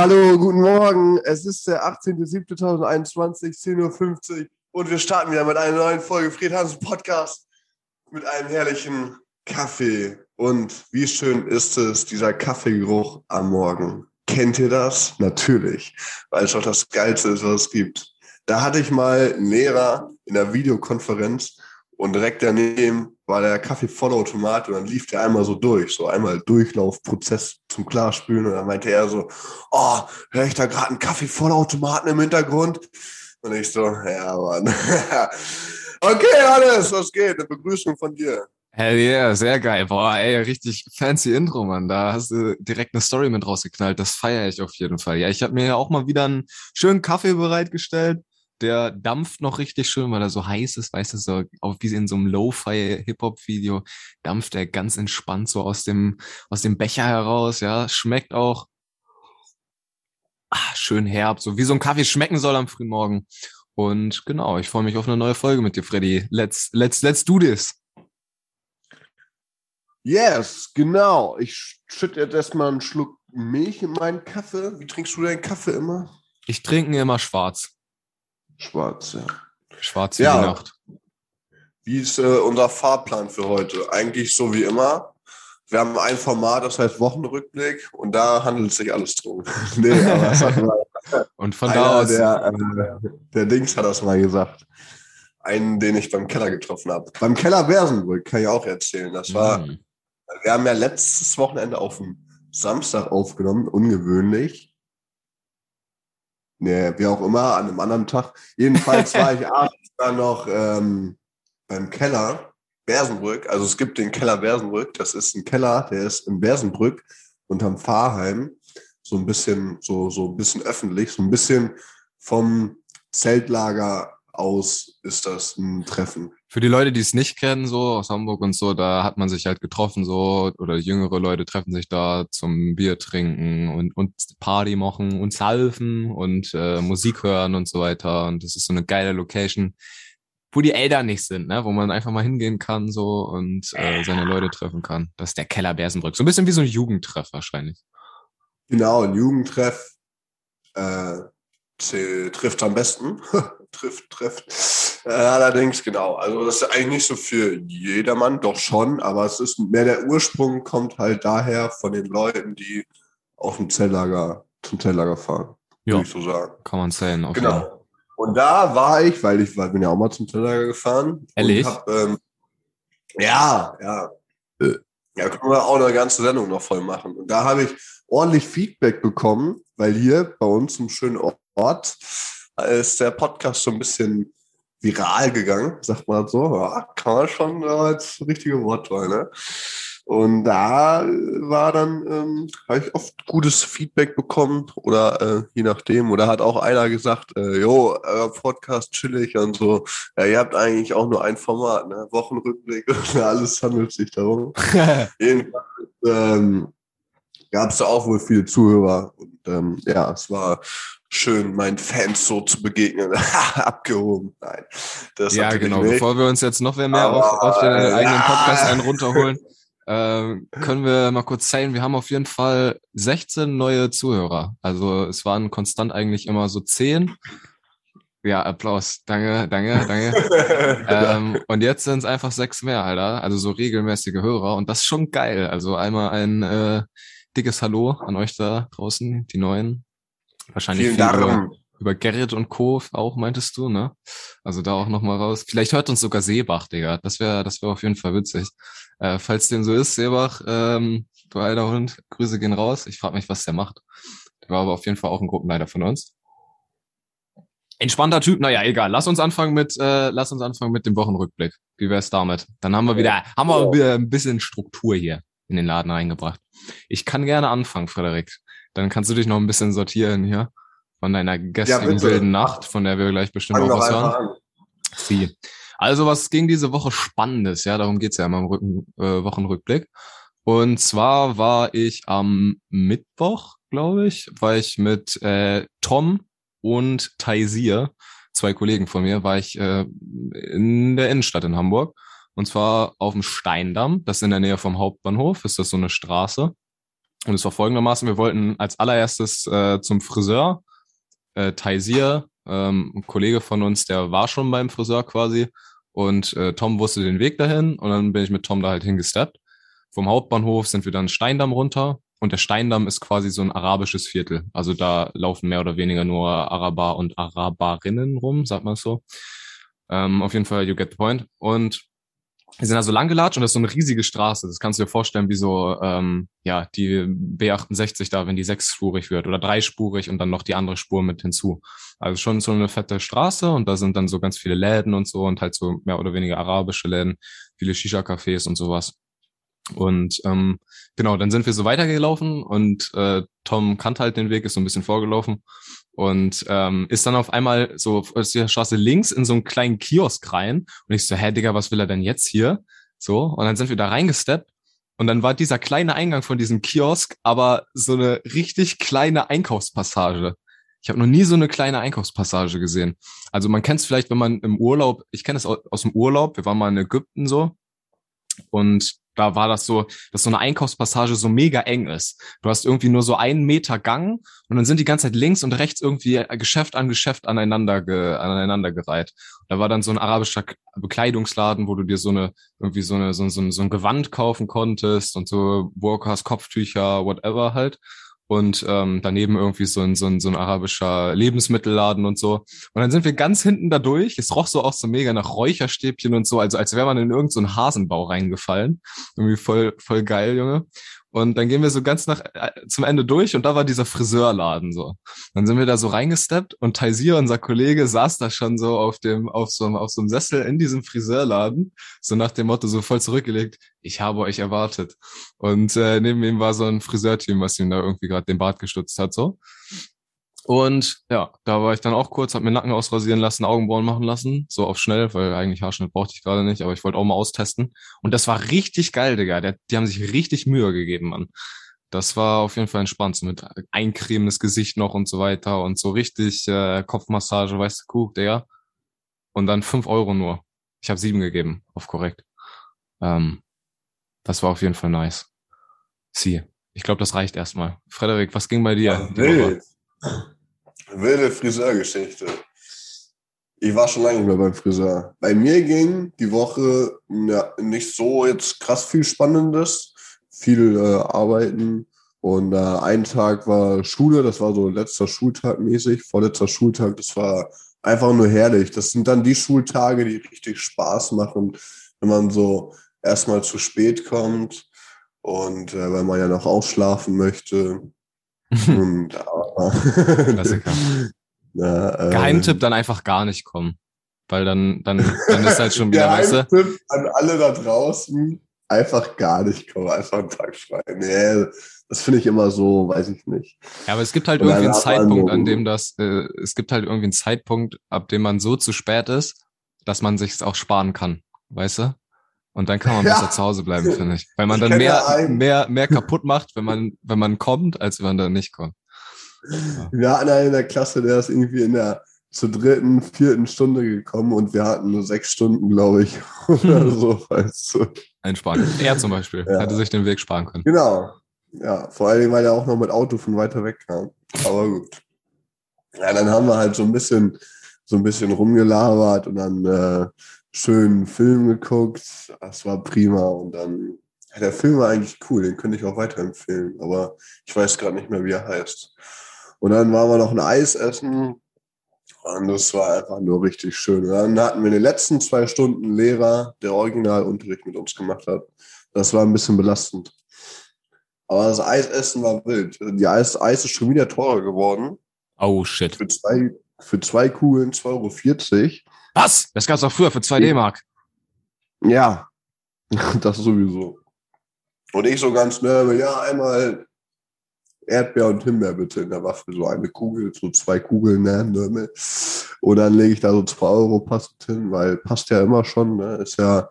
hallo, guten Morgen. Es ist der 18.07.2021, 10.50 Uhr und wir starten wieder mit einer neuen Folge Fred Hansen Podcast mit einem herrlichen Kaffee. Und wie schön ist es, dieser Kaffeegeruch am Morgen. Kennt ihr das? Natürlich, weil es doch das Geilste ist, was es gibt. Da hatte ich mal einen Lehrer in der Videokonferenz und direkt daneben war der Kaffee-Vollautomat und dann lief der einmal so durch, so einmal Durchlaufprozess zum Klarspülen und dann meinte er so, oh, höre ich da gerade einen Kaffee-Vollautomaten im Hintergrund? Und ich so, ja, Mann. okay, alles, was geht? Eine Begrüßung von dir. Hell yeah, sehr geil. Boah, ey, richtig fancy Intro, Mann. Da hast du direkt eine Story mit rausgeknallt. Das feiere ich auf jeden Fall. Ja, ich habe mir ja auch mal wieder einen schönen Kaffee bereitgestellt der dampft noch richtig schön, weil er so heiß ist, weißt du, so auch wie in so einem Lo-Fi-Hip-Hop-Video, dampft er ganz entspannt so aus dem, aus dem Becher heraus, ja, schmeckt auch ah, schön herb, so wie so ein Kaffee schmecken soll am frühen Morgen. Und genau, ich freue mich auf eine neue Folge mit dir, Freddy. Let's, let's, let's do this. Yes, genau. Ich schütte jetzt erstmal einen Schluck Milch in meinen Kaffee. Wie trinkst du deinen Kaffee immer? Ich trinke ihn immer schwarz. Schwarz, ja. Schwarz wie ja. die Nacht. Wie ist äh, unser Fahrplan für heute? Eigentlich so wie immer. Wir haben ein Format, das heißt Wochenrückblick und da handelt sich alles drum. nee, und von da aus. Der, äh, der Dings hat das mal gesagt. Einen, den ich beim Keller getroffen habe. Beim Keller Bersenbrück kann ich auch erzählen. Das war, mhm. wir haben ja letztes Wochenende auf dem Samstag aufgenommen, ungewöhnlich. Nee, wie auch immer, an einem anderen Tag. Jedenfalls war ich abends dann noch ähm, beim Keller Bersenbrück. Also es gibt den Keller Bersenbrück. Das ist ein Keller, der ist in Bersenbrück unterm Fahrheim. So ein bisschen, so, so ein bisschen öffentlich, so ein bisschen vom Zeltlager aus ist das ein Treffen. Für die Leute, die es nicht kennen, so aus Hamburg und so, da hat man sich halt getroffen, so, oder jüngere Leute treffen sich da zum Bier trinken und, und Party machen und salven und äh, Musik hören und so weiter. Und das ist so eine geile Location, wo die Eltern nicht sind, ne? wo man einfach mal hingehen kann so und äh, seine Leute treffen kann. Das ist der Keller Bersenbrück. So ein bisschen wie so ein Jugendtreff wahrscheinlich. Genau, ein Jugendtreff äh, trifft am besten. trifft, trifft. Äh, allerdings, genau. Also das ist eigentlich nicht so für jedermann, doch schon, aber es ist mehr der Ursprung kommt halt daher von den Leuten, die auf dem Zelllager, zum Zelllager fahren. Ja, würde ich so sagen. Kann man zählen. Auf genau. Und da war ich, weil ich war, bin ja auch mal zum Zelllager gefahren. Ehrlich? Hab, ähm, ja, ja. Äh. Ja, können wir auch eine ganze Sendung noch voll machen. Und da habe ich ordentlich Feedback bekommen, weil hier bei uns im schönen Ort ist der Podcast so ein bisschen viral gegangen, sagt man so. Ja, kann man schon als richtige Wortwahl, ne? Und da war dann, ähm, habe ich oft gutes Feedback bekommen oder äh, je nachdem. Oder hat auch einer gesagt, äh, jo, euer Podcast chillig und so. Ja, ihr habt eigentlich auch nur ein Format, ne? Wochenrückblick und alles handelt sich darum. Jedenfalls ähm, gab es da auch wohl viele Zuhörer. Und ähm, ja, es war schön meinen Fans so zu begegnen. Abgehoben. Nein. Das ja, genau. Nicht. Bevor wir uns jetzt noch mehr Aber, auf, auf den äh, eigenen Podcast einen runterholen, äh, können wir mal kurz zeigen, wir haben auf jeden Fall 16 neue Zuhörer. Also es waren konstant eigentlich immer so 10. Ja, Applaus. Danke, danke, danke. ähm, und jetzt sind es einfach sechs mehr, Alter. Also so regelmäßige Hörer. Und das ist schon geil. Also einmal ein äh, dickes Hallo an euch da draußen, die Neuen. Wahrscheinlich viel über, über Gerrit und Co. auch, meintest du, ne? Also da auch nochmal raus. Vielleicht hört uns sogar Seebach, Digga. Das wäre das wäre auf jeden Fall witzig. Äh, falls dem so ist, Seebach, ähm, du alter Hund, Grüße gehen raus. Ich frage mich, was der macht. Der war aber auf jeden Fall auch ein Gruppenleiter von uns. Entspannter Typ, naja, egal. Lass uns anfangen mit, äh, lass uns anfangen mit dem Wochenrückblick. Wie wär's damit? Dann haben wir wieder, haben wir wieder ein bisschen Struktur hier in den Laden reingebracht. Ich kann gerne anfangen, Frederik. Dann kannst du dich noch ein bisschen sortieren hier von deiner gestrigen ja, wilden Nacht, von der wir gleich bestimmt auch was hören. Sie. Also, was ging diese Woche Spannendes? Ja, darum geht's ja immer im Rücken, äh, Wochenrückblick. Und zwar war ich am Mittwoch, glaube ich, war ich mit äh, Tom und Taisir, zwei Kollegen von mir, war ich äh, in der Innenstadt in Hamburg. Und zwar auf dem Steindamm, das ist in der Nähe vom Hauptbahnhof, ist das so eine Straße. Und es war folgendermaßen, wir wollten als allererstes äh, zum Friseur, äh, Taisir, ähm, ein Kollege von uns, der war schon beim Friseur quasi und äh, Tom wusste den Weg dahin und dann bin ich mit Tom da halt hingesteppt. Vom Hauptbahnhof sind wir dann Steindamm runter und der Steindamm ist quasi so ein arabisches Viertel. Also da laufen mehr oder weniger nur Araber und Araberinnen rum, sagt man so. Ähm, auf jeden Fall, you get the point. Und wir sind da so lang gelatscht und das ist so eine riesige Straße. Das kannst du dir vorstellen, wie so, ähm, ja, die B68 da, wenn die sechsspurig wird oder dreispurig und dann noch die andere Spur mit hinzu. Also schon so eine fette Straße und da sind dann so ganz viele Läden und so und halt so mehr oder weniger arabische Läden, viele Shisha-Cafés und sowas. Und ähm, genau, dann sind wir so weitergelaufen und äh, Tom kannte halt den Weg, ist so ein bisschen vorgelaufen und ähm, ist dann auf einmal so aus der Straße links in so einen kleinen Kiosk rein und ich so, hä Digga, was will er denn jetzt hier? So, und dann sind wir da reingesteppt und dann war dieser kleine Eingang von diesem Kiosk aber so eine richtig kleine Einkaufspassage. Ich habe noch nie so eine kleine Einkaufspassage gesehen. Also man kennt es vielleicht, wenn man im Urlaub, ich kenne es aus, aus dem Urlaub, wir waren mal in Ägypten so und da war das so, dass so eine Einkaufspassage so mega eng ist. Du hast irgendwie nur so einen Meter Gang und dann sind die ganze Zeit links und rechts irgendwie Geschäft an Geschäft aneinander, ge, aneinander gereiht. Da war dann so ein arabischer Bekleidungsladen, wo du dir so eine, irgendwie so eine, so, so, so ein Gewand kaufen konntest und so Workers, Kopftücher, whatever halt und ähm, daneben irgendwie so ein, so, ein, so ein arabischer Lebensmittelladen und so. Und dann sind wir ganz hinten da durch. Es roch so auch so mega nach Räucherstäbchen und so, also als wäre man in irgendeinen so Hasenbau reingefallen. Irgendwie voll, voll geil, Junge. Und dann gehen wir so ganz nach äh, zum Ende durch und da war dieser Friseurladen so. Dann sind wir da so reingesteppt und Taisir, unser Kollege, saß da schon so auf dem, auf so, auf so einem Sessel in diesem Friseurladen, so nach dem Motto, so voll zurückgelegt, ich habe euch erwartet. Und äh, neben ihm war so ein Friseurteam, was ihm da irgendwie gerade den Bart gestutzt hat, so. Und ja, da war ich dann auch kurz, hab mir Nacken ausrasieren lassen, Augenbrauen machen lassen, so auf schnell, weil eigentlich Haarschnitt brauchte ich gerade nicht, aber ich wollte auch mal austesten. Und das war richtig geil, Digga. Der, die haben sich richtig Mühe gegeben, Mann. Das war auf jeden Fall entspannt, so mit Eincremen das Gesicht noch und so weiter und so richtig äh, Kopfmassage, weißt du, guck, Digga. Und dann fünf Euro nur. Ich habe sieben gegeben, auf korrekt. Ähm, das war auf jeden Fall nice. Sie. Ich glaube, das reicht erstmal. Frederik, was ging bei dir? Ja, Wilde Friseurgeschichte. Ich war schon lange nicht mehr beim Friseur. Bei mir ging die Woche ja, nicht so jetzt krass viel Spannendes. Viel äh, Arbeiten. Und äh, ein Tag war Schule, das war so letzter Schultag mäßig, vorletzter Schultag, das war einfach nur herrlich. Das sind dann die Schultage, die richtig Spaß machen, wenn man so erstmal zu spät kommt und äh, weil man ja noch ausschlafen möchte. Und, Klassiker. Na, äh, Geheimtipp dann einfach gar nicht kommen. Weil dann, dann, dann ist halt schon wieder, weißt du? Tipp an alle da draußen, einfach gar nicht kommen, einfach einen Tag frei. Nee, das finde ich immer so, weiß ich nicht. Ja, aber es gibt halt irgendwie einen Zeitpunkt, an dem das, äh, es gibt halt irgendwie einen Zeitpunkt, ab dem man so zu spät ist, dass man sich auch sparen kann. Weißt du? Und dann kann man ja. besser zu Hause bleiben, finde ich. Weil man ich dann mehr, mehr, mehr kaputt macht, wenn man, wenn man kommt, als wenn man dann nicht kommt. Ja. Wir hatten einen in der Klasse, der ist irgendwie in der zur dritten, vierten Stunde gekommen und wir hatten nur sechs Stunden, glaube ich, oder hm. so, weißt du. Einsparen. Er zum Beispiel ja. hätte sich den Weg sparen können. Genau. Ja, vor allem, weil er auch noch mit Auto von weiter weg kam. Aber gut. Ja, dann haben wir halt so ein bisschen, so ein bisschen rumgelabert und dann äh, schönen Film geguckt. Das war prima. Und dann, ja, der Film war eigentlich cool, den könnte ich auch weiterempfehlen, aber ich weiß gerade nicht mehr, wie er heißt. Und dann waren wir noch ein Eis essen. Und das war einfach nur richtig schön. Und dann hatten wir in den letzten zwei Stunden Lehrer, der Originalunterricht mit uns gemacht hat. Das war ein bisschen belastend. Aber das Eisessen war wild. Die Eis, Eis ist schon wieder teurer geworden. Oh shit. Für zwei, für zwei Kugeln 2,40 Euro. Was? Das gab es auch früher für 2 D-Mark. Ja, das sowieso. Und ich so ganz nervös, ja, einmal Erdbeer und Himbeer bitte in der Waffel, so eine Kugel, so zwei Kugeln, ne, ne. Und dann lege ich da so 2 Euro passend hin, weil passt ja immer schon, ne? ist ja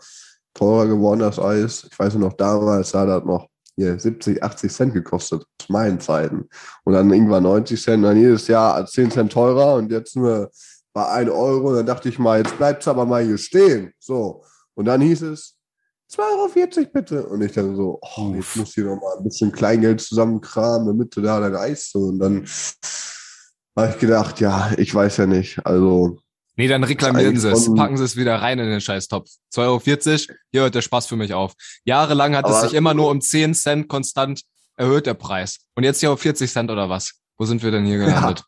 teurer geworden, das Eis. Ich weiß noch, damals hat das noch hier 70, 80 Cent gekostet, zu meinen Zeiten. Und dann irgendwann 90 Cent, dann jedes Jahr 10 Cent teurer und jetzt nur bei 1 Euro. Und dann dachte ich mal, jetzt bleibt es aber mal hier stehen. So. Und dann hieß es, 2,40 Euro bitte. Und ich dann so, oh, jetzt muss hier noch mal ein bisschen Kleingeld zusammenkramen, damit du da dein Eis so. Und dann habe ich gedacht, ja, ich weiß ja nicht. Also. Nee, dann reklamieren sie es. Packen sie es wieder rein in den Scheißtopf. 2,40 Euro, hier hört der Spaß für mich auf. Jahrelang hat es sich immer nur um 10 Cent konstant erhöht, der Preis. Und jetzt hier auf 40 Cent oder was? Wo sind wir denn hier gelandet? Ja.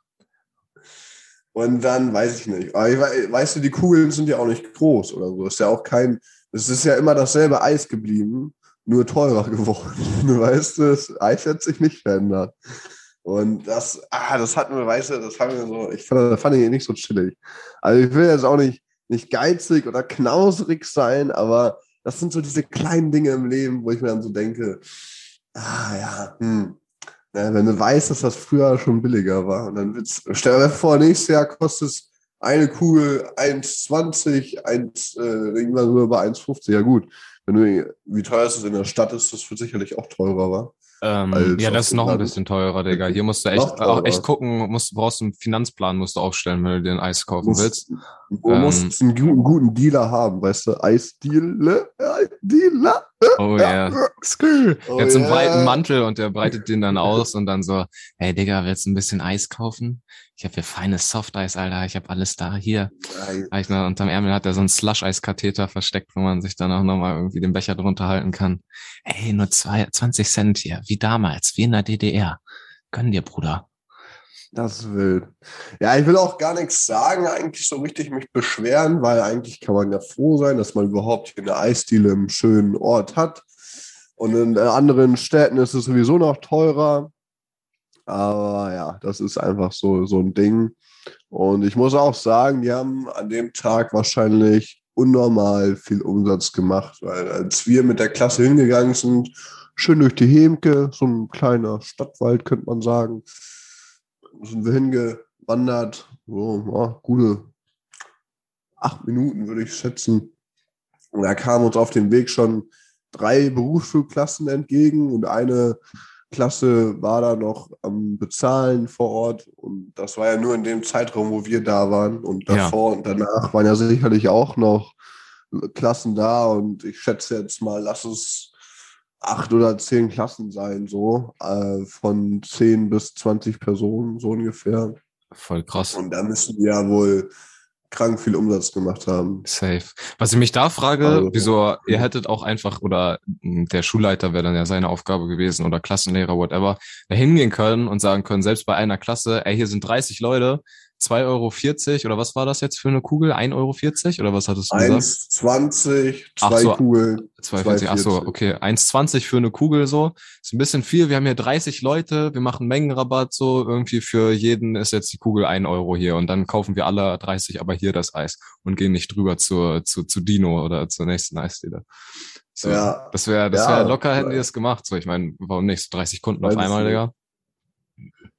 Und dann weiß ich nicht. Aber ich, weißt du, die Kugeln sind ja auch nicht groß oder so. Ist ja auch kein, es ist ja immer dasselbe Eis geblieben, nur teurer geworden. weißt du, das Eis hat sich nicht verändert. Und das, ah, das hat mir, weißt du, das haben wir so, ich fand, fand ich nicht so chillig. Also ich will jetzt auch nicht, nicht geizig oder knausrig sein, aber das sind so diese kleinen Dinge im Leben, wo ich mir dann so denke, ah ja, hm. Ja, wenn du weißt, dass das früher schon billiger war, und dann wird's, stell dir vor, nächstes Jahr kostet es eine Kugel 1,20, 1, äh, irgendwann sogar bei 1,50. Ja gut, wenn du, wie teuer ist es in der Stadt, ist das für sicherlich auch teurer, war. Ähm, ja, das ist noch ein bisschen teurer, Digga. Hier musst du echt, auch echt gucken, musst, brauchst einen Finanzplan musst du aufstellen, wenn du dir ein Eis kaufen musst, willst. Du ähm, musst einen guten, guten Dealer haben, weißt du? Eisdealer, Dealer. Oh ja. Yeah. Oh, der hat so einen yeah. breiten Mantel und der breitet den dann aus und dann so, hey Digga, willst du ein bisschen Eis kaufen? Ich habe hier feines Softeis, Alter. Ich habe alles da. Hier. Und unterm Ärmel hat er so einen Slush-Eis-Katheter versteckt, wo man sich dann auch nochmal irgendwie den Becher drunter halten kann. Ey, nur zwei, 20 Cent hier. Wie damals. Wie in der DDR. Gönn dir, Bruder. Das wild. Ja, ich will auch gar nichts sagen, eigentlich so richtig mich beschweren, weil eigentlich kann man ja froh sein, dass man überhaupt hier eine Eisdiele im schönen Ort hat. Und in anderen Städten ist es sowieso noch teurer. Aber ja, das ist einfach so, so ein Ding. Und ich muss auch sagen, die haben an dem Tag wahrscheinlich unnormal viel Umsatz gemacht, weil als wir mit der Klasse hingegangen sind, schön durch die Hemke, so ein kleiner Stadtwald, könnte man sagen, sind wir hingewandert, so ja, gute acht Minuten würde ich schätzen. Und da kamen uns auf dem Weg schon drei Berufsschulklassen entgegen und eine Klasse war da noch am Bezahlen vor Ort. Und das war ja nur in dem Zeitraum, wo wir da waren. Und davor ja. und danach waren ja sicherlich auch noch Klassen da. Und ich schätze jetzt mal, lass es acht oder zehn Klassen sein, so äh, von zehn bis zwanzig Personen, so ungefähr. Voll krass. Und da müssen wir ja wohl krank viel Umsatz gemacht haben. Safe. Was ich mich da frage, also, wieso ihr hättet auch einfach, oder hm, der Schulleiter wäre dann ja seine Aufgabe gewesen oder Klassenlehrer, whatever, da hingehen können und sagen können, selbst bei einer Klasse, ey, hier sind 30 Leute, 2,40 Euro oder was war das jetzt für eine Kugel? 1,40 Euro oder was hattest du 1, gesagt? 1,20, zwei so, Kugeln. 2,40, ach so, okay. 1,20 für eine Kugel so. Ist ein bisschen viel. Wir haben hier 30 Leute, wir machen Mengenrabatt so. Irgendwie für jeden ist jetzt die Kugel 1 Euro hier und dann kaufen wir alle 30 aber hier das Eis und gehen nicht drüber zur, zu, zu Dino oder zur nächsten Eisdiele. So, ja. Das wäre das wär locker, hätten die das gemacht. So, ich meine, warum nicht? So 30 Kunden auf einmal, Digga.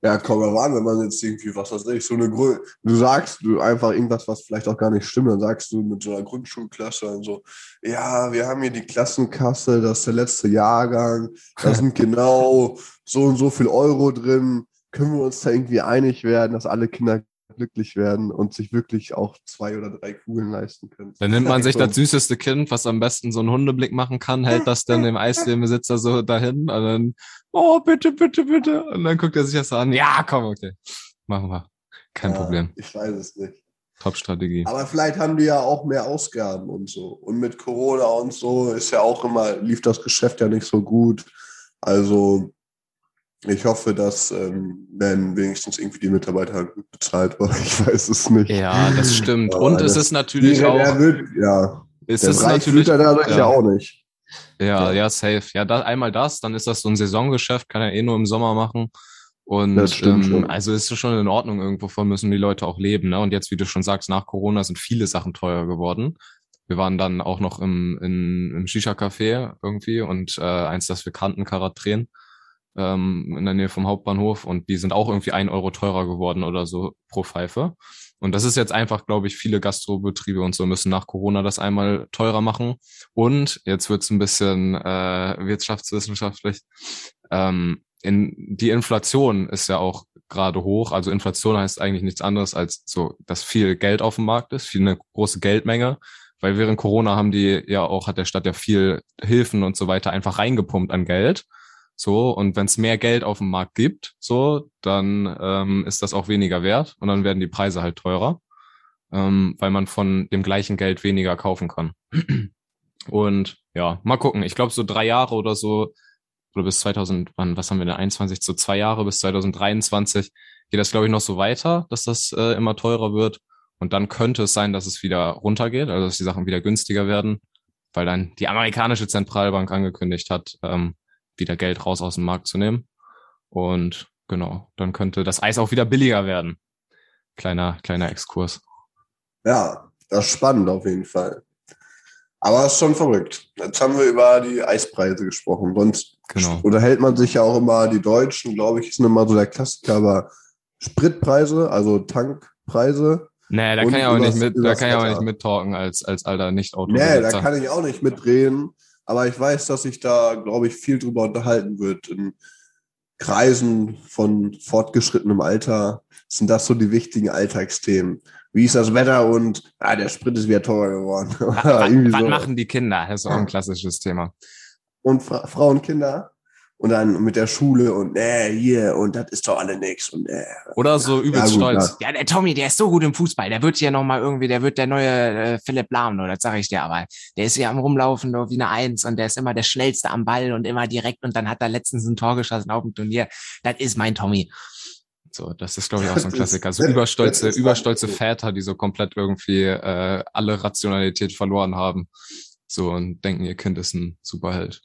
Ja, komm mal an, wenn man jetzt irgendwie, was weiß ich, so eine Grund, du sagst du einfach irgendwas, was vielleicht auch gar nicht stimmt, dann sagst du mit so einer Grundschulklasse und so, ja, wir haben hier die Klassenkasse, das ist der letzte Jahrgang, da sind genau so und so viel Euro drin, können wir uns da irgendwie einig werden, dass alle Kinder glücklich werden und sich wirklich auch zwei oder drei Kugeln leisten können. Dann nimmt man sich das süßeste Kind, was am besten so einen Hundeblick machen kann, hält das dann dem Eisdielenbesitzer so dahin und dann, oh, bitte, bitte, bitte. Und dann guckt er sich das an. Ja, komm, okay. Machen wir. Kein ja, Problem. Ich weiß es nicht. Top-Strategie. Aber vielleicht haben die ja auch mehr Ausgaben und so. Und mit Corona und so ist ja auch immer, lief das Geschäft ja nicht so gut. Also ich hoffe, dass ähm, werden wenigstens irgendwie die Mitarbeiter bezahlt, aber ich weiß es nicht. Ja, das stimmt. Aber Und es ist natürlich auch. Wird, ja, ist es natürlich er dadurch ja. ja auch nicht. Ja, ja, safe. Ja, da, einmal das, dann ist das so ein Saisongeschäft, kann er eh nur im Sommer machen. Und stimmt, ähm, also ist es schon in Ordnung, irgendwo von müssen die Leute auch leben. Ne? Und jetzt, wie du schon sagst, nach Corona sind viele Sachen teuer geworden. Wir waren dann auch noch im, in, im Shisha-Café irgendwie und äh, eins, das wir kannten, Karatren ähm, in der Nähe vom Hauptbahnhof und die sind auch irgendwie ein Euro teurer geworden oder so pro Pfeife. Und das ist jetzt einfach, glaube ich, viele Gastrobetriebe und so müssen nach Corona das einmal teurer machen. Und jetzt wird's ein bisschen äh, wirtschaftswissenschaftlich. Ähm, in, die Inflation ist ja auch gerade hoch. Also Inflation heißt eigentlich nichts anderes als so, dass viel Geld auf dem Markt ist, viel eine große Geldmenge weil während Corona haben die ja auch, hat der Stadt ja viel Hilfen und so weiter einfach reingepumpt an Geld. So, und wenn es mehr Geld auf dem Markt gibt, so, dann ähm, ist das auch weniger wert und dann werden die Preise halt teurer, ähm, weil man von dem gleichen Geld weniger kaufen kann. Und ja, mal gucken. Ich glaube, so drei Jahre oder so, oder bis 2000, wann, was haben wir denn, 21, so zwei Jahre bis 2023 geht das, glaube ich, noch so weiter, dass das äh, immer teurer wird. Und dann könnte es sein, dass es wieder runtergeht, also dass die Sachen wieder günstiger werden, weil dann die amerikanische Zentralbank angekündigt hat, ähm, wieder Geld raus aus dem Markt zu nehmen. Und genau, dann könnte das Eis auch wieder billiger werden. Kleiner, kleiner Exkurs. Ja, das ist spannend auf jeden Fall. Aber es ist schon verrückt. Jetzt haben wir über die Eispreise gesprochen. Sonst genau. unterhält man sich ja auch immer, die Deutschen, glaube ich, sind immer so der Klassiker, aber Spritpreise, also Tankpreise. Nee, da kann ich auch nicht mit, da kann ich auch nicht mittalken als, als alter Nicht-Auto. Nee, da kann ich auch nicht mitreden. Aber ich weiß, dass sich da, glaube ich, viel drüber unterhalten wird. In Kreisen von fortgeschrittenem Alter sind das so die wichtigen Alltagsthemen wie ist das Wetter und ah, der Sprit ist wieder teurer geworden. was, was so. machen die Kinder? Das ist auch ein klassisches Thema. Und Fra Frauen, Kinder und dann mit der Schule und äh, hier und das ist doch alle nix und äh. oder so übelst ja, stolz. Ja. der Tommy, der ist so gut im Fußball, der wird ja noch mal irgendwie, der wird der neue äh, Philipp Lahm, oder das sag ich dir aber. Der ist ja am rumlaufen wie eine Eins und der ist immer der schnellste am Ball und immer direkt und dann hat er letztens ein Tor geschossen auf dem Turnier. Das ist mein Tommy. So, das ist, glaube ich, auch so ein Klassiker. So überstolze, überstolze Väter, die so komplett irgendwie äh, alle Rationalität verloren haben. So und denken, ihr Kind ist ein Superheld.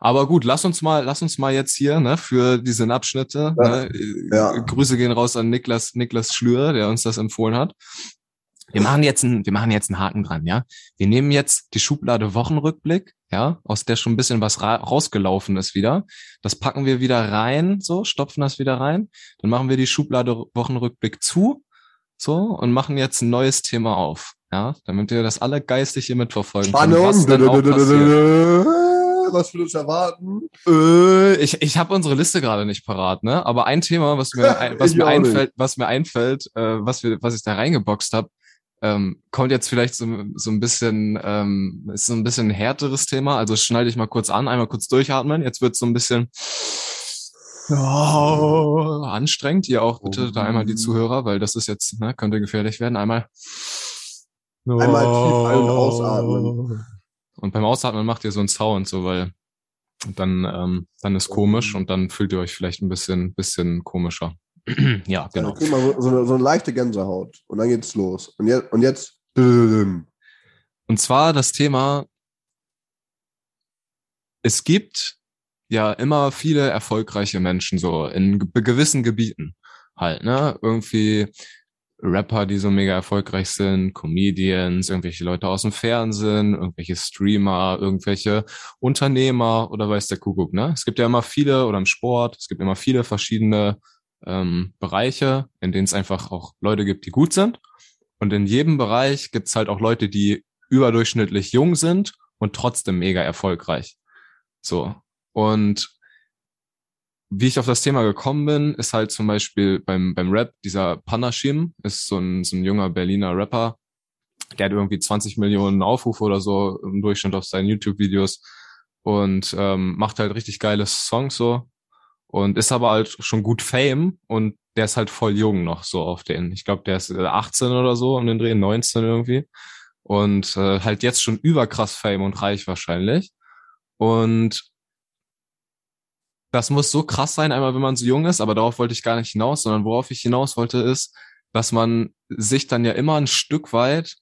Aber gut, lass uns mal, lass uns mal jetzt hier, ne, für diese Abschnitte. Ja. Ne, ja. Grüße gehen raus an Niklas, Niklas Schlür, der uns das empfohlen hat. Wir machen jetzt einen, wir machen jetzt einen Haken dran, ja. Wir nehmen jetzt die Schublade Wochenrückblick, ja, aus der schon ein bisschen was ra rausgelaufen ist wieder. Das packen wir wieder rein, so, stopfen das wieder rein. Dann machen wir die Schublade Wochenrückblick zu, so, und machen jetzt ein neues Thema auf, ja, damit wir das alle geistig hier mitverfolgen Spannung. können. Was wird uns erwarten? Äh, ich ich habe unsere Liste gerade nicht parat, ne? Aber ein Thema, was mir, was mir einfällt, was mir einfällt, äh, was wir, was ich da reingeboxt habe, ähm, kommt jetzt vielleicht so, so ein bisschen, ähm, ist so ein bisschen ein härteres Thema. Also schneide ich mal kurz an, einmal kurz durchatmen. Jetzt wird so ein bisschen oh, anstrengend. Ihr auch bitte da einmal die oh. Zuhörer, weil das ist jetzt, ne, könnte gefährlich werden. Einmal. Einmal tief ein- und ausatmen. Und beim Ausatmen macht ihr so einen Sound, so weil dann, ähm, dann ist komisch und dann fühlt ihr euch vielleicht ein bisschen, bisschen komischer. ja, genau. Okay, mal so, eine, so eine leichte Gänsehaut und dann geht's los. Und jetzt, und jetzt. Und zwar das Thema, es gibt ja immer viele erfolgreiche Menschen so in gewissen Gebieten halt, ne? Irgendwie Rapper, die so mega erfolgreich sind, Comedians, irgendwelche Leute aus dem Fernsehen, irgendwelche Streamer, irgendwelche Unternehmer oder weiß der Kuckuck, ne? Es gibt ja immer viele oder im Sport, es gibt immer viele verschiedene ähm, Bereiche, in denen es einfach auch Leute gibt, die gut sind. Und in jedem Bereich gibt es halt auch Leute, die überdurchschnittlich jung sind und trotzdem mega erfolgreich. So. Und wie ich auf das Thema gekommen bin, ist halt zum Beispiel beim, beim Rap, dieser Panashim ist so ein, so ein junger Berliner Rapper, der hat irgendwie 20 Millionen Aufrufe oder so im Durchschnitt auf seinen YouTube-Videos und ähm, macht halt richtig geile Songs so und ist aber halt schon gut Fame und der ist halt voll jung noch so auf den. Ich glaube, der ist 18 oder so um den Dreh, 19 irgendwie. Und äh, halt jetzt schon überkrass Fame und reich wahrscheinlich. Und das muss so krass sein, einmal wenn man so jung ist, aber darauf wollte ich gar nicht hinaus, sondern worauf ich hinaus wollte ist, dass man sich dann ja immer ein Stück weit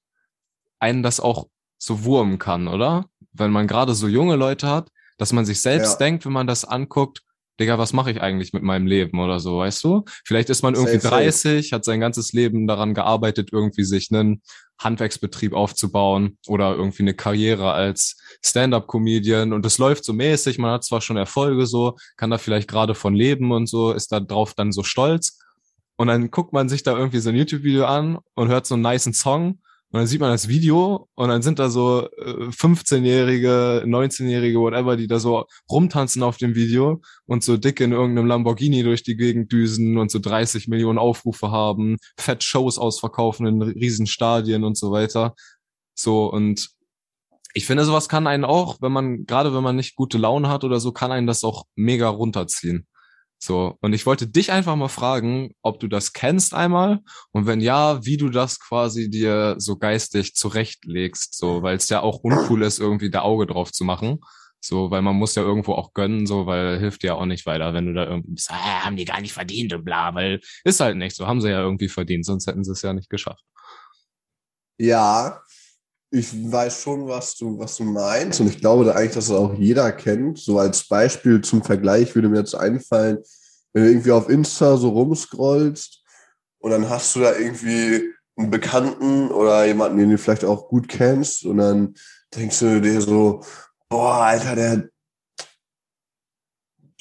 einen das auch so wurmen kann, oder? Wenn man gerade so junge Leute hat, dass man sich selbst ja. denkt, wenn man das anguckt, Digga, was mache ich eigentlich mit meinem Leben oder so, weißt du? Vielleicht ist man irgendwie safe, 30, safe. hat sein ganzes Leben daran gearbeitet, irgendwie sich einen Handwerksbetrieb aufzubauen oder irgendwie eine Karriere als Stand-up-Comedian. Und es läuft so mäßig, man hat zwar schon Erfolge so, kann da vielleicht gerade von leben und so, ist da drauf dann so stolz. Und dann guckt man sich da irgendwie so ein YouTube-Video an und hört so einen niceen Song und dann sieht man das Video und dann sind da so 15-Jährige, äh, 19-Jährige, whatever, die da so rumtanzen auf dem Video und so dick in irgendeinem Lamborghini durch die Gegend düsen und so 30 Millionen Aufrufe haben, fett Shows ausverkaufen in riesen Stadien und so weiter. So, und Ich finde, sowas kann einen auch, wenn man, gerade wenn man nicht gute Laune hat oder so, kann einen das auch mega runterziehen. So, und ich wollte dich einfach mal fragen, ob du das kennst einmal und wenn ja, wie du das quasi dir so geistig zurechtlegst, so, weil es ja auch uncool ist, irgendwie da Auge drauf zu machen. So, weil man muss ja irgendwo auch gönnen, so, weil hilft dir ja auch nicht weiter, wenn du da irgendwie bist, ah, haben die gar nicht verdient und bla, weil ist halt nicht so, haben sie ja irgendwie verdient, sonst hätten sie es ja nicht geschafft. Ja, ich weiß schon, was du, was du meinst. Und ich glaube da eigentlich, dass es auch jeder kennt. So als Beispiel zum Vergleich würde mir jetzt einfallen, wenn du irgendwie auf Insta so rumscrollst und dann hast du da irgendwie einen Bekannten oder jemanden, den du vielleicht auch gut kennst und dann denkst du dir so, boah, Alter, der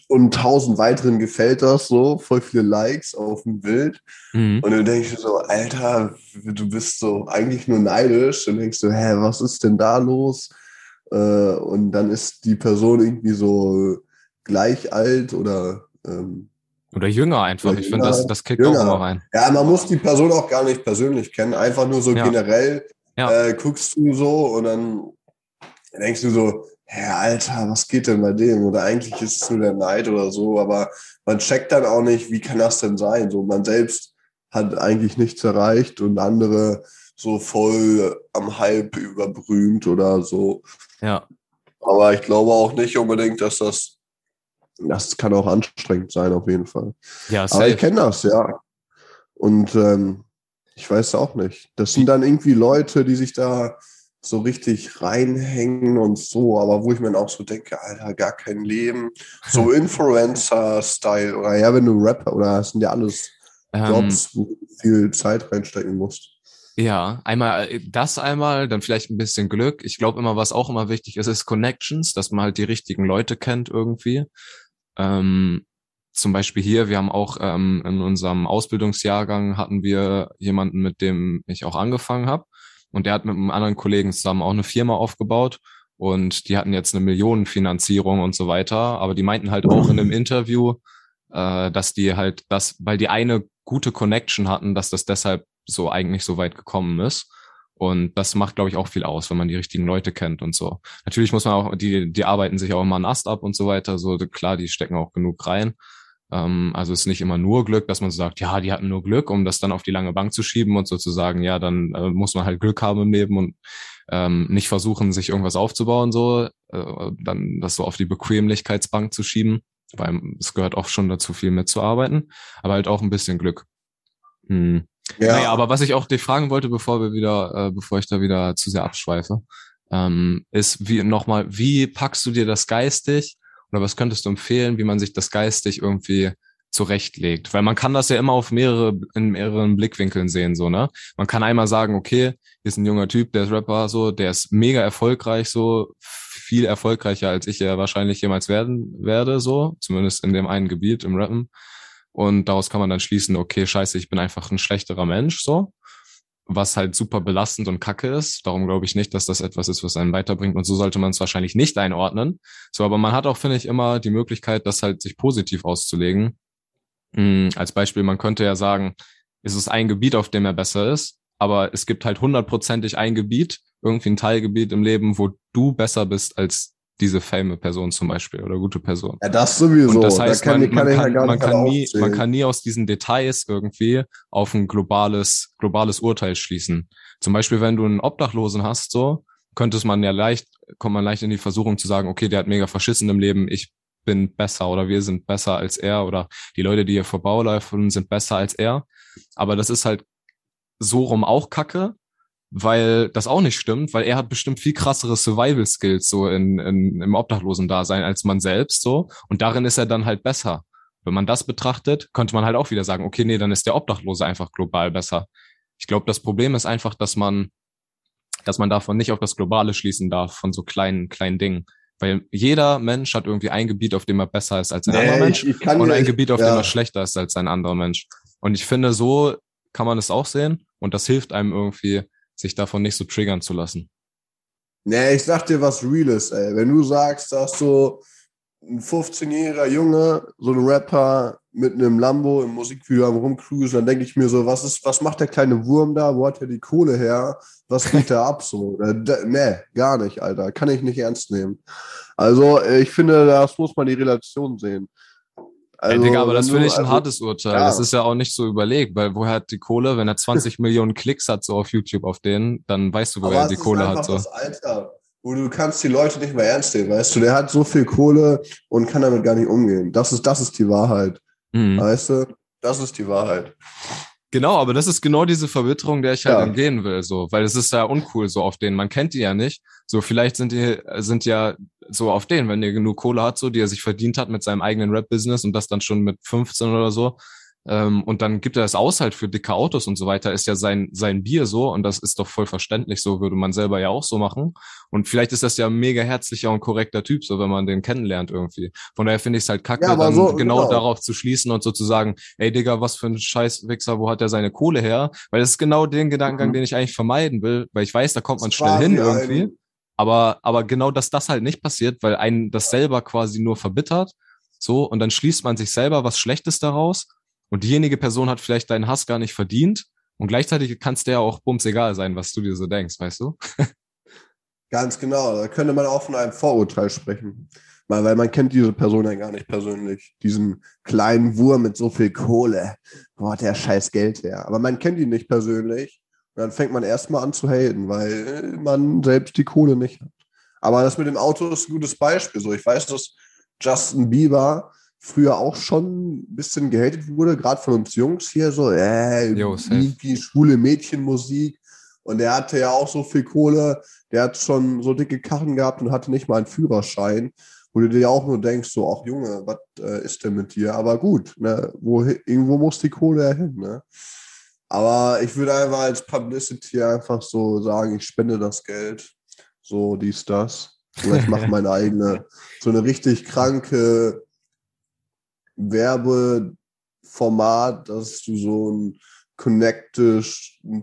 und tausend weiteren gefällt das so, voll viele Likes auf dem Bild. Mhm. Und dann denkst du so, Alter, du bist so eigentlich nur neidisch. Und denkst du, hä, was ist denn da los? Äh, und dann ist die Person irgendwie so gleich alt oder ähm, oder jünger einfach. Ich finde, das, das kickt jünger. auch immer rein. Ja, man muss die Person auch gar nicht persönlich kennen. Einfach nur so ja. generell ja. Äh, guckst du so und dann denkst du so, hä, Alter, was geht denn bei dem? Oder eigentlich ist es nur der Neid oder so, aber man checkt dann auch nicht, wie kann das denn sein? So, man selbst hat eigentlich nichts erreicht und andere so voll am Hype überbrümt oder so. Ja. Aber ich glaube auch nicht unbedingt, dass das, das kann auch anstrengend sein, auf jeden Fall. Ja, safe. Aber ich kenne das, ja. Und ähm, ich weiß auch nicht. Das sind dann irgendwie Leute, die sich da so richtig reinhängen und so, aber wo ich mir auch so denke, Alter, gar kein Leben. So Influencer-Style oder ja, wenn du Rapper oder das sind ja alles ähm. Jobs, ähm, wo du viel Zeit reinstecken musst. Ja, einmal äh, das einmal, dann vielleicht ein bisschen Glück. Ich glaube immer, was auch immer wichtig ist, ist Connections, dass man halt die richtigen Leute kennt irgendwie. Ähm, zum Beispiel hier, wir haben auch ähm, in unserem Ausbildungsjahrgang hatten wir jemanden, mit dem ich auch angefangen habe. Und der hat mit einem anderen Kollegen zusammen auch eine Firma aufgebaut. Und die hatten jetzt eine Millionenfinanzierung und so weiter. Aber die meinten halt auch in einem Interview, äh, dass die halt das, weil die eine gute Connection hatten, dass das deshalb so eigentlich so weit gekommen ist. Und das macht, glaube ich, auch viel aus, wenn man die richtigen Leute kennt und so. Natürlich muss man auch, die, die arbeiten sich auch immer einen Ast ab und so weiter. So klar, die stecken auch genug rein. Ähm, also es ist nicht immer nur Glück, dass man so sagt, ja, die hatten nur Glück, um das dann auf die lange Bank zu schieben und sozusagen, ja, dann äh, muss man halt Glück haben im Leben und ähm, nicht versuchen, sich irgendwas aufzubauen, so, äh, dann das so auf die Bequemlichkeitsbank zu schieben, weil es gehört auch schon dazu, viel mitzuarbeiten, aber halt auch ein bisschen Glück. Hm. Ja. Naja, aber was ich auch dich fragen wollte, bevor wir wieder, äh, bevor ich da wieder zu sehr abschweife, ähm, ist wie nochmal, wie packst du dir das geistig oder was könntest du empfehlen, wie man sich das geistig irgendwie zurechtlegt? Weil man kann das ja immer auf mehrere, in mehreren Blickwinkeln sehen, so, ne? Man kann einmal sagen, okay, hier ist ein junger Typ, der ist Rapper, so, der ist mega erfolgreich, so, viel erfolgreicher, als ich ja wahrscheinlich jemals werden werde, so, zumindest in dem einen Gebiet im Rappen. Und daraus kann man dann schließen, okay, scheiße, ich bin einfach ein schlechterer Mensch, so was halt super belastend und kacke ist. Darum glaube ich nicht, dass das etwas ist, was einen weiterbringt. Und so sollte man es wahrscheinlich nicht einordnen. So, aber man hat auch, finde ich, immer die Möglichkeit, das halt sich positiv auszulegen. Mhm, als Beispiel, man könnte ja sagen, ist es ein Gebiet, auf dem er besser ist, aber es gibt halt hundertprozentig ein Gebiet, irgendwie ein Teilgebiet im Leben, wo du besser bist als diese fame Person zum Beispiel oder gute Person. Ja, das sowieso. Und das heißt, da kann, man, man, kann, man, kann nie, man kann nie aus diesen Details irgendwie auf ein globales, globales Urteil schließen. Zum Beispiel, wenn du einen Obdachlosen hast, so, könnte man ja leicht, kommt man leicht in die Versuchung zu sagen, okay, der hat mega verschissen im Leben, ich bin besser oder wir sind besser als er oder die Leute, die hier vor Bau laufen, sind besser als er. Aber das ist halt so rum auch Kacke, weil das auch nicht stimmt, weil er hat bestimmt viel krassere Survival Skills so in, in, im Obdachlosen-Dasein als man selbst so und darin ist er dann halt besser. Wenn man das betrachtet, könnte man halt auch wieder sagen, okay, nee, dann ist der Obdachlose einfach global besser. Ich glaube, das Problem ist einfach, dass man, dass man davon nicht auf das Globale schließen darf, von so kleinen, kleinen Dingen. Weil jeder Mensch hat irgendwie ein Gebiet, auf dem er besser ist als ein nee, anderer Mensch ich, ich und ein Gebiet, auf ja. dem er schlechter ist als ein anderer Mensch. Und ich finde, so kann man es auch sehen und das hilft einem irgendwie, sich davon nicht so triggern zu lassen. Nee, ich sag dir was Reales, ey. Wenn du sagst, dass du ein 15-jähriger Junge, so ein Rapper mit einem Lambo im Musikvideo am rumcruisen, dann denke ich mir so, was ist, was macht der kleine Wurm da? Wo hat er die Kohle her? Was geht da ab so? Äh, nee, gar nicht, Alter. Kann ich nicht ernst nehmen. Also, äh, ich finde, das muss man die Relation sehen. Also, Ey, Digga, aber das finde ich ein also, hartes Urteil. Ja. Das ist ja auch nicht so überlegt, weil woher hat die Kohle, wenn er 20 Millionen Klicks hat so auf YouTube auf denen, dann weißt du, woher er die Kohle hat. So. Das Alter wo du kannst die Leute nicht mehr ernst nehmen, weißt du, der hat so viel Kohle und kann damit gar nicht umgehen. Das ist, das ist die Wahrheit. Mhm. Weißt du? Das ist die Wahrheit. Genau, aber das ist genau diese Verbitterung, der ich halt ja. entgehen will, so, weil es ist ja uncool so auf denen. Man kennt die ja nicht. So, vielleicht sind die, sind ja so auf denen, wenn der genug Kohle hat, so, die er sich verdient hat mit seinem eigenen Rap-Business und das dann schon mit 15 oder so, ähm, und dann gibt er das aus halt für dicke Autos und so weiter, ist ja sein, sein Bier so und das ist doch voll verständlich, so würde man selber ja auch so machen. Und vielleicht ist das ja ein mega herzlicher und korrekter Typ, so wenn man den kennenlernt irgendwie. Von daher finde ich es halt kacke, ja, dann so, genau, genau, darauf zu schließen und so zu sagen, ey Digga, was für ein Scheißwichser, wo hat der seine Kohle her? Weil das ist genau den Gedankengang, mhm. den ich eigentlich vermeiden will, weil ich weiß, da kommt man schnell hin irgendwie. Aber, aber genau, dass das halt nicht passiert, weil einen das selber quasi nur verbittert, so, und dann schließt man sich selber was Schlechtes daraus und diejenige Person hat vielleicht deinen Hass gar nicht verdient. Und gleichzeitig kann es dir auch bums egal sein, was du dir so denkst, weißt du? Ganz genau. Da könnte man auch von einem Vorurteil sprechen. Weil, weil man kennt diese Person ja gar nicht persönlich. Diesen kleinen Wurm mit so viel Kohle. Boah, der scheiß Geld her. Aber man kennt ihn nicht persönlich. Und dann fängt man erstmal an zu haten, weil man selbst die Kohle nicht hat. Aber das mit dem Auto ist ein gutes Beispiel. So, ich weiß, dass Justin Bieber früher auch schon ein bisschen gehatet wurde, gerade von uns Jungs hier so, äh, jo, wie schwule Mädchenmusik. Und der hatte ja auch so viel Kohle, der hat schon so dicke Karren gehabt und hatte nicht mal einen Führerschein, wo du dir auch nur denkst, so, ach Junge, was äh, ist denn mit dir? Aber gut, ne, wo, irgendwo muss die Kohle ja hin, ne? Aber ich würde einfach als Publicity einfach so sagen, ich spende das Geld, so dies, das. Oder ich mache meine eigene, so eine richtig kranke Werbeformat, dass du so ein connected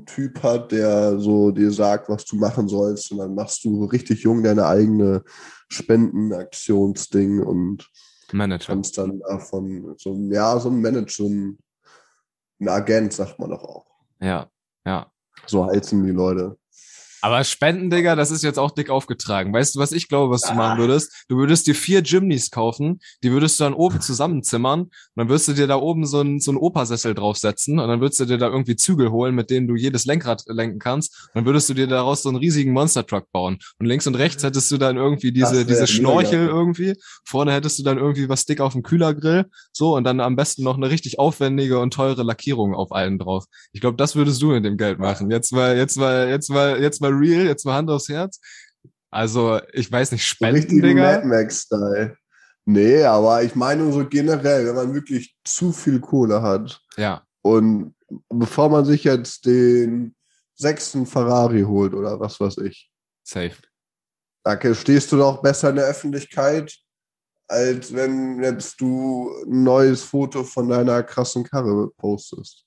Typ hat, der so dir sagt, was du machen sollst und dann machst du richtig jung deine eigene Spendenaktionsding und Manager. kannst dann davon so ein, ja, so ein Manager, ein Agent, sagt man doch auch. Ja, ja. So heizen die Leute. Aber Spenden, Digga, das ist jetzt auch dick aufgetragen. Weißt du, was ich glaube, was du machen würdest? Du würdest dir vier Gymnies kaufen, die würdest du dann oben zusammenzimmern und dann würdest du dir da oben so einen so einen Opersessel draufsetzen und dann würdest du dir da irgendwie Zügel holen, mit denen du jedes Lenkrad lenken kannst. Und dann würdest du dir daraus so einen riesigen Monster Truck bauen. Und links und rechts hättest du dann irgendwie diese, diese Schnorchel mega. irgendwie. Vorne hättest du dann irgendwie was dick auf dem Kühlergrill. So, und dann am besten noch eine richtig aufwendige und teure Lackierung auf allen drauf. Ich glaube, das würdest du mit dem Geld machen. Jetzt mal, jetzt mal, jetzt mal, jetzt mal mal real, jetzt mal Hand aufs Herz. Also, ich weiß nicht, Spenden, Digga. Mad Max-Style. Nee, aber ich meine so generell, wenn man wirklich zu viel Kohle hat. Ja. Und bevor man sich jetzt den sechsten Ferrari holt oder was weiß ich. Safe. Da stehst du doch besser in der Öffentlichkeit, als wenn jetzt du ein neues Foto von deiner krassen Karre postest.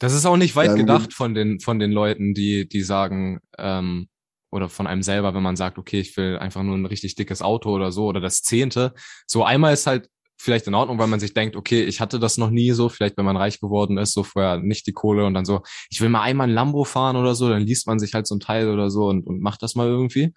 Das ist auch nicht weit gedacht von den, von den Leuten, die, die sagen, ähm, oder von einem selber, wenn man sagt, okay, ich will einfach nur ein richtig dickes Auto oder so oder das Zehnte. So einmal ist halt vielleicht in Ordnung, weil man sich denkt, okay, ich hatte das noch nie so, vielleicht wenn man reich geworden ist, so vorher nicht die Kohle und dann so, ich will mal einmal ein Lambo fahren oder so, dann liest man sich halt so ein Teil oder so und, und macht das mal irgendwie.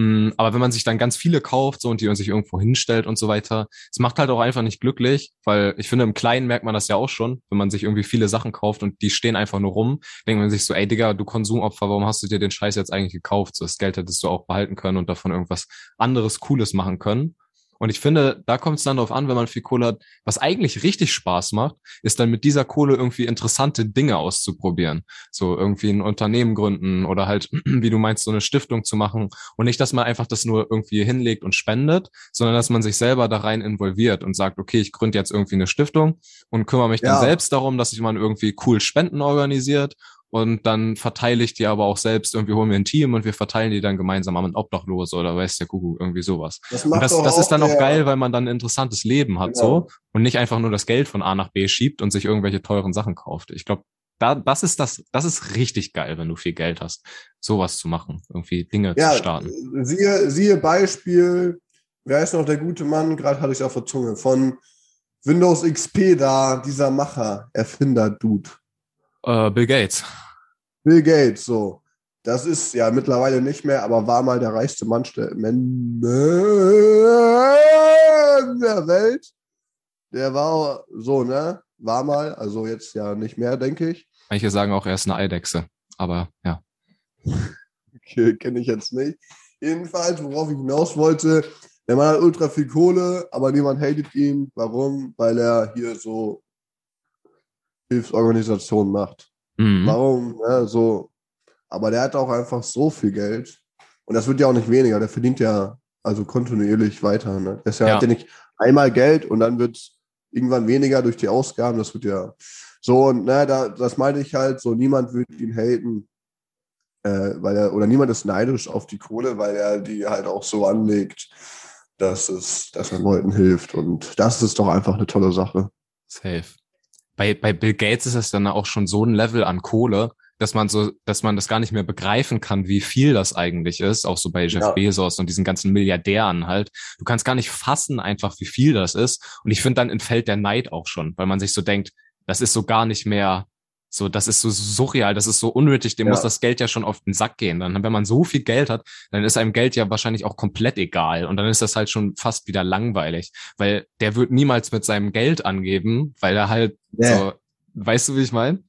Mm, aber wenn man sich dann ganz viele kauft so und die man sich irgendwo hinstellt und so weiter, es macht halt auch einfach nicht glücklich, weil ich finde, im Kleinen merkt man das ja auch schon, wenn man sich irgendwie viele Sachen kauft und die stehen einfach nur rum, denkt man sich so, ey Digga, du Konsumopfer, warum hast du dir den Scheiß jetzt eigentlich gekauft? So, das Geld hättest du auch behalten können und davon irgendwas anderes Cooles machen können. Und ich finde, da kommt es dann darauf an, wenn man viel Kohle hat, was eigentlich richtig Spaß macht, ist dann mit dieser Kohle irgendwie interessante Dinge auszuprobieren. So irgendwie ein Unternehmen gründen oder halt, wie du meinst, so eine Stiftung zu machen. Und nicht, dass man einfach das nur irgendwie hinlegt und spendet, sondern dass man sich selber da rein involviert und sagt, okay, ich gründe jetzt irgendwie eine Stiftung und kümmere mich ja. dann selbst darum, dass sich man irgendwie cool Spenden organisiert und dann verteile ich die aber auch selbst, irgendwie holen wir ein Team und wir verteilen die dann gemeinsam an Obdachlose oder weiß der Kuckuck, irgendwie sowas. Das und das, das ist dann auch geil, weil man dann ein interessantes Leben hat genau. so und nicht einfach nur das Geld von A nach B schiebt und sich irgendwelche teuren Sachen kauft. Ich glaube, da, das ist das, das ist richtig geil, wenn du viel Geld hast, sowas zu machen, irgendwie Dinge ja, zu starten. Siehe, siehe Beispiel wer ist noch der gute Mann? Gerade hatte ich auf der Zunge. Von Windows XP da, dieser Macher, Erfinder, Dude. Uh, Bill Gates. Bill Gates, so. Das ist ja mittlerweile nicht mehr, aber war mal der reichste Mann der Welt. Der war so, ne? War mal, also jetzt ja nicht mehr, denke ich. Manche sagen auch, er ist eine Eidechse, aber ja. okay, kenne ich jetzt nicht. Jedenfalls, worauf ich hinaus wollte, der Mann hat ultra viel Kohle, aber niemand hatet ihn. Warum? Weil er hier so Hilfsorganisationen macht. Mhm. Warum? Ja, so. Aber der hat auch einfach so viel Geld. Und das wird ja auch nicht weniger. Der verdient ja also kontinuierlich weiter. Ne? Das ja, hat ja nicht einmal Geld und dann wird es irgendwann weniger durch die Ausgaben. Das wird ja so. Und ne, da, das meinte ich halt so, niemand wird ihn haten. Äh, weil er, oder niemand ist neidisch auf die Kohle, weil er die halt auch so anlegt, dass es, dass er Leuten hilft. Und das ist doch einfach eine tolle Sache. Safe bei, bei Bill Gates ist es dann auch schon so ein Level an Kohle, dass man so, dass man das gar nicht mehr begreifen kann, wie viel das eigentlich ist, auch so bei Jeff ja. Bezos und diesen ganzen Milliardären halt. Du kannst gar nicht fassen einfach, wie viel das ist. Und ich finde, dann entfällt der Neid auch schon, weil man sich so denkt, das ist so gar nicht mehr so, das ist so surreal, das ist so unnötig, dem ja. muss das Geld ja schon auf den Sack gehen. Dann, wenn man so viel Geld hat, dann ist einem Geld ja wahrscheinlich auch komplett egal. Und dann ist das halt schon fast wieder langweilig. Weil der wird niemals mit seinem Geld angeben, weil er halt yeah. so, weißt du, wie ich meine?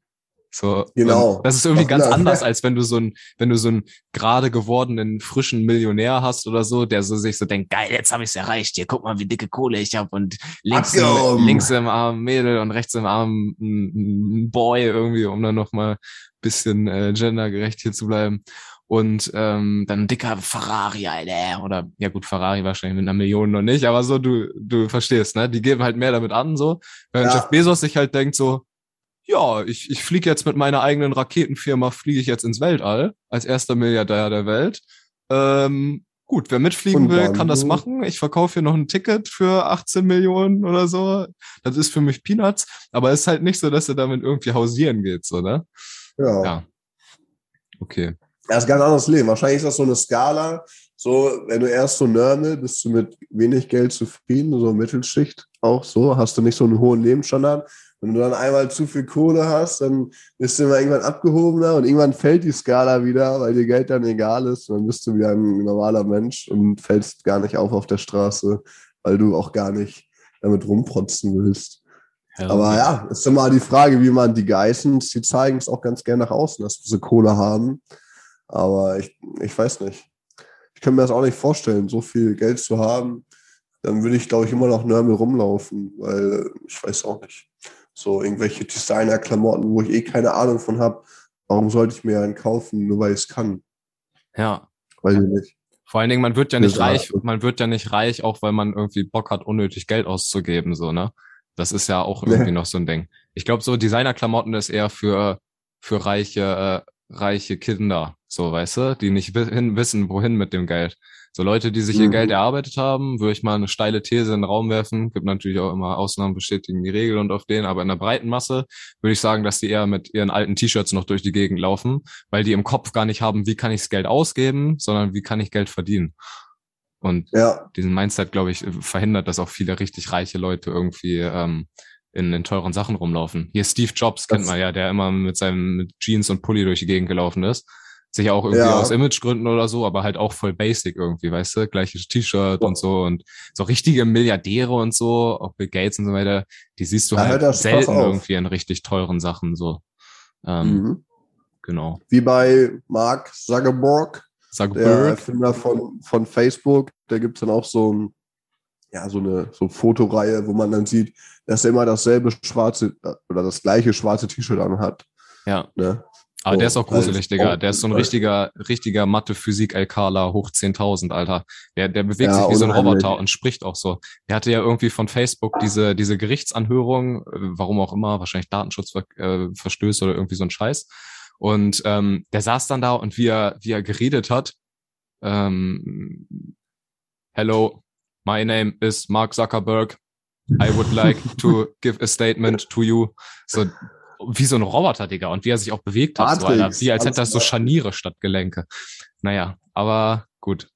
So, genau. Das ist irgendwie Ach, ganz anders, als wenn du so ein, wenn du so einen gerade gewordenen frischen Millionär hast oder so, der so sich so denkt, geil, jetzt habe ich es erreicht. Hier, guck mal, wie dicke Kohle ich habe und links im, links im Arm Mädel und rechts im Arm ein, ein Boy irgendwie, um dann noch mal bisschen äh, gendergerecht hier zu bleiben. Und ähm, dann ein dicker Ferrari, Alter. Oder ja gut, Ferrari wahrscheinlich mit einer Million noch nicht, aber so, du, du verstehst, ne? Die geben halt mehr damit an, so. Während ja. Jeff Bezos sich halt denkt so, ja, ich, ich fliege jetzt mit meiner eigenen Raketenfirma, fliege ich jetzt ins Weltall als erster Milliardär der Welt. Ähm, gut, wer mitfliegen will, kann das machen. Ich verkaufe hier noch ein Ticket für 18 Millionen oder so. Das ist für mich Peanuts. Aber es ist halt nicht so, dass er damit irgendwie hausieren geht, so, ne? Ja. ja. Okay. Das ist ein ganz anderes Leben. Wahrscheinlich ist das so eine Skala. So, wenn du erst so Nörmel, bist du mit wenig Geld zufrieden, so Mittelschicht auch so, hast du nicht so einen hohen Lebensstandard. Wenn du dann einmal zu viel Kohle hast, dann bist du immer irgendwann abgehobener und irgendwann fällt die Skala wieder, weil dir Geld dann egal ist. Und dann bist du wieder ein normaler Mensch und fällst gar nicht auf auf der Straße, weil du auch gar nicht damit rumprotzen willst. Ja, Aber ja, ist immer die Frage, wie man die Geissens, die zeigen es auch ganz gerne nach außen, dass sie Kohle haben. Aber ich, ich weiß nicht. Ich kann mir das auch nicht vorstellen, so viel Geld zu haben. Dann würde ich, glaube ich, immer noch Nörmel rumlaufen, weil ich weiß auch nicht. So irgendwelche Designer-Klamotten, wo ich eh keine Ahnung von habe. Warum sollte ich mir einen kaufen, nur weil ich es kann? Ja. Weiß ich nicht. Vor allen Dingen, man wird ja nicht reich, man wird ja nicht reich, auch weil man irgendwie Bock hat, unnötig Geld auszugeben, so, ne? Das ist ja auch irgendwie nee. noch so ein Ding. Ich glaube, so Designer-Klamotten ist eher für, für reiche, äh, reiche Kinder, so, weißt du, die nicht wissen, wohin mit dem Geld. So Leute, die sich mhm. ihr Geld erarbeitet haben, würde ich mal eine steile These in den Raum werfen. Gibt natürlich auch immer Ausnahmen bestätigen die Regel und auf denen, aber in der breiten Masse würde ich sagen, dass die eher mit ihren alten T-Shirts noch durch die Gegend laufen, weil die im Kopf gar nicht haben, wie kann ich das Geld ausgeben, sondern wie kann ich Geld verdienen. Und ja. diesen Mindset, glaube ich, verhindert, dass auch viele richtig reiche Leute irgendwie ähm, in, in teuren Sachen rumlaufen. Hier Steve Jobs kennt das man ja, der immer mit seinem mit Jeans und Pulli durch die Gegend gelaufen ist. Sicher auch irgendwie ja. aus Imagegründen oder so, aber halt auch voll basic irgendwie, weißt du? Gleiches T-Shirt ja. und so und so richtige Milliardäre und so, auch Bill Gates und so weiter, die siehst du ja, halt selten irgendwie in richtig teuren Sachen so. Ähm, mhm. Genau. Wie bei Mark Zuckerberg, Zuckerberg. der Erfinder von, von Facebook, da gibt's dann auch so ein ja, so eine so Fotoreihe, wo man dann sieht, dass er immer dasselbe schwarze oder das gleiche schwarze T-Shirt anhat. Ja. Ne? Aber so, der ist auch gruselig, Digga. Der ist so ein richtiger, richtiger Mathe-Physik-Alkala hoch 10.000, Alter. Der, der bewegt ja, sich wie so ein Roboter und spricht auch so. Der hatte ja irgendwie von Facebook diese, diese Gerichtsanhörung, äh, warum auch immer, wahrscheinlich Datenschutzverstöße oder irgendwie so ein Scheiß. Und ähm, der saß dann da und wie er, wie er geredet hat, ähm, Hello, my name is Mark Zuckerberg. I would like to give a statement to you. So, wie so ein Roboter, Digga, und wie er sich auch bewegt hat, so, Alter. wie als hätte er so Scharniere statt Gelenke. Naja, aber gut.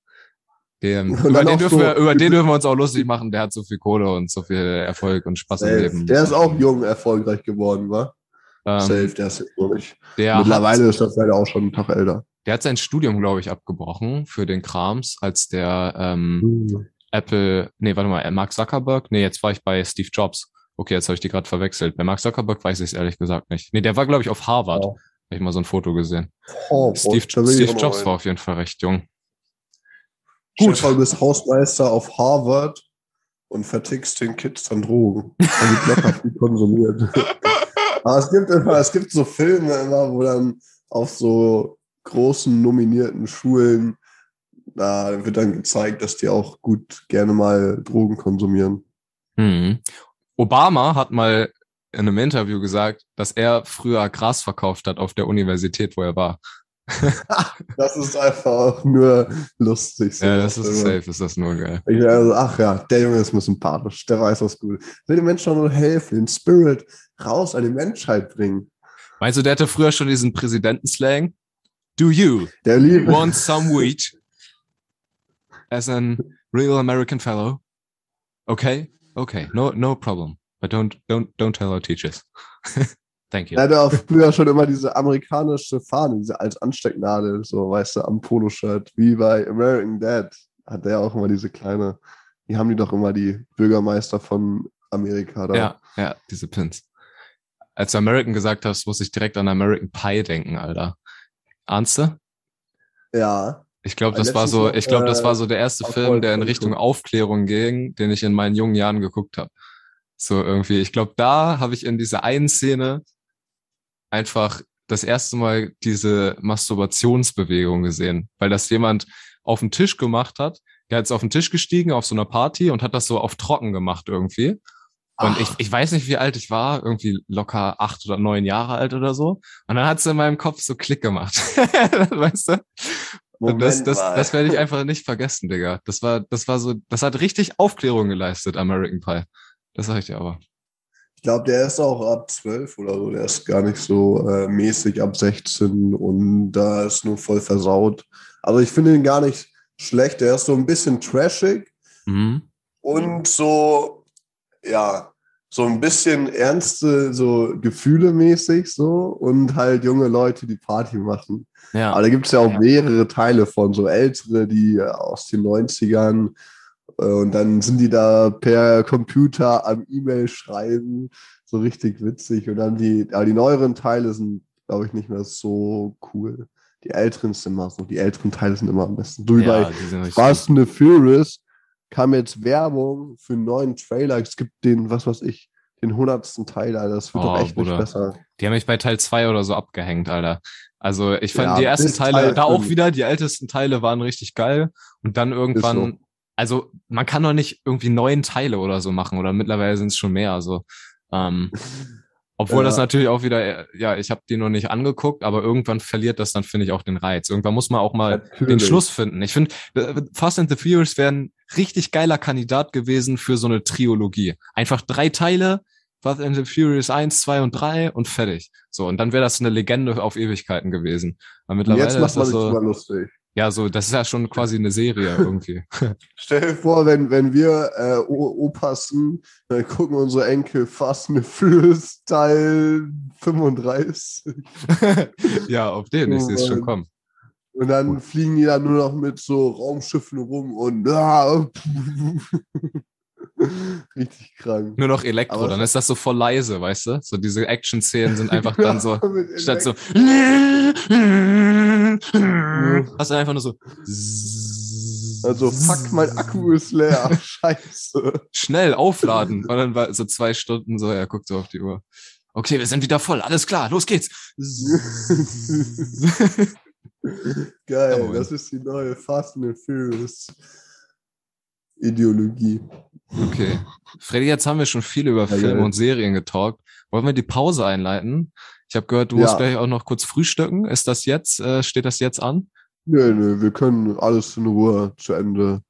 Den, über, den dürfen so wir, über den dürfen wir uns auch lustig machen. Der hat so viel Kohle und so viel Erfolg und Spaß im Leben. Der ist auch jung erfolgreich geworden, wa? Ähm, Safe, der ist jetzt nicht. Mittlerweile hat, ist das leider auch schon einen Tag älter. Der hat sein Studium, glaube ich, abgebrochen für den Krams, als der ähm, hm. Apple, nee, warte mal, Mark Zuckerberg, nee, jetzt war ich bei Steve Jobs. Okay, jetzt habe ich die gerade verwechselt. Bei Mark Zuckerberg weiß ich es ehrlich gesagt nicht. Nee, der war, glaube ich, auf Harvard. Oh. Habe ich mal so ein Foto gesehen. Oh, Steve, Steve Jobs war auf jeden Fall recht jung. Gut. Stefan, du bist Hausmeister auf Harvard und vertickst den Kids dann Drogen. Da wird locker viel konsumiert. Aber es gibt immer, es gibt so Filme immer, wo dann auf so großen nominierten Schulen, da wird dann gezeigt, dass die auch gut gerne mal Drogen konsumieren. Mhm. Obama hat mal in einem Interview gesagt, dass er früher Gras verkauft hat auf der Universität, wo er war. das ist einfach auch nur lustig. So ja, das ist safe, ist das nur geil. Also, ach ja, der Junge ist mir sympathisch, der weiß was gut. Will den Menschen nur helfen, den Spirit raus an die Menschheit bringen. Meinst du, der hatte früher schon diesen Präsidentenslang? Do you der Liebe. want some weed as an real American fellow? Okay, okay, no, no problem. But don't, don't, don't tell our teachers. Thank you. Er hatte auch früher schon immer diese amerikanische Fahne, diese als Anstecknadel, so, weißt du, am Poloshirt, wie bei American Dad hat der auch immer diese kleine, die haben die doch immer die Bürgermeister von Amerika da. Ja, ja, diese Pins. Als du American gesagt hast, muss ich direkt an American Pie denken, Alter. Ahnst du? Ja. Ich glaube, das war so, ich glaube, das war so der erste äh, Film, der in Richtung Aufklärung ging, den ich in meinen jungen Jahren geguckt habe. So irgendwie, ich glaube, da habe ich in dieser einen Szene einfach das erste Mal diese Masturbationsbewegung gesehen, weil das jemand auf den Tisch gemacht hat. Der ist auf den Tisch gestiegen auf so einer Party und hat das so auf trocken gemacht irgendwie. Und ich, ich weiß nicht, wie alt ich war, irgendwie locker acht oder neun Jahre alt oder so. Und dann hat es in meinem Kopf so Klick gemacht. weißt du? Moment das, das, das werde ich einfach nicht vergessen, Digga. Das war, das war so, das hat richtig Aufklärung geleistet, American Pie. Das sag ich dir aber glaube, der ist auch ab 12 oder so. Der ist gar nicht so äh, mäßig ab 16 und da ist nur voll versaut. Also ich finde ihn gar nicht schlecht. Der ist so ein bisschen trashig mhm. und so, ja, so ein bisschen ernste, so Gefühle mäßig so und halt junge Leute, die Party machen. Ja. Aber da gibt es ja auch ja. mehrere Teile von, so ältere, die aus den 90ern äh, und dann sind die da per Computer am E-Mail schreiben, so richtig witzig. Und dann die, aber die neueren Teile sind, glaube ich, nicht mehr so cool. Die älteren sind immer so, die älteren Teile sind immer am besten. Wie ja, bei Fast and the Furious kam jetzt Werbung für einen neuen Trailer. Es gibt den, was weiß ich, den hundertsten Teil, Alter. Das wird oh, doch echt Bruder. nicht besser. Die haben mich bei Teil 2 oder so abgehängt, Alter. Also ich fand ja, die ersten Teile, Teil da auch wieder, die ältesten Teile waren richtig geil. Und dann irgendwann also man kann doch nicht irgendwie neun Teile oder so machen oder mittlerweile sind es schon mehr. Also ähm, obwohl ja. das natürlich auch wieder, ja, ich habe die noch nicht angeguckt, aber irgendwann verliert das dann, finde ich, auch den Reiz. Irgendwann muss man auch mal natürlich. den Schluss finden. Ich finde, äh, Fast and the Furious wäre ein richtig geiler Kandidat gewesen für so eine Triologie. Einfach drei Teile, Fast and the Furious 1, 2 und 3 und fertig. So, und dann wäre das eine Legende auf Ewigkeiten gewesen. Aber mittlerweile Jetzt macht man ist das so, lustig. Ja, so, das ist ja schon quasi eine Serie irgendwie. Stell dir vor, wenn, wenn wir äh, Opas sind, dann gucken unsere Enkel Fast and Furious Teil 35. ja, auf den, ich sehe es schon kommen. Und dann Gut. fliegen die dann nur noch mit so Raumschiffen rum und ah, Richtig krank. Nur noch Elektro, Aber dann ist das so voll leise, weißt du? So diese Action-Szenen sind einfach dann so, statt so, hast du einfach nur so, also fuck, mein Akku ist leer. Scheiße. Schnell aufladen. Und dann war so zwei Stunden so, er guckt so auf die Uhr. Okay, wir sind wieder voll, alles klar, los geht's. Geil, das ist die neue Fast and Furious Ideologie. Okay. Freddy, jetzt haben wir schon viel über ja, Filme ja. und Serien getalkt. Wollen wir die Pause einleiten? Ich habe gehört, du musst gleich auch noch kurz frühstücken. Ist das jetzt, äh, steht das jetzt an? Nö, nö, wir können alles in Ruhe zu Ende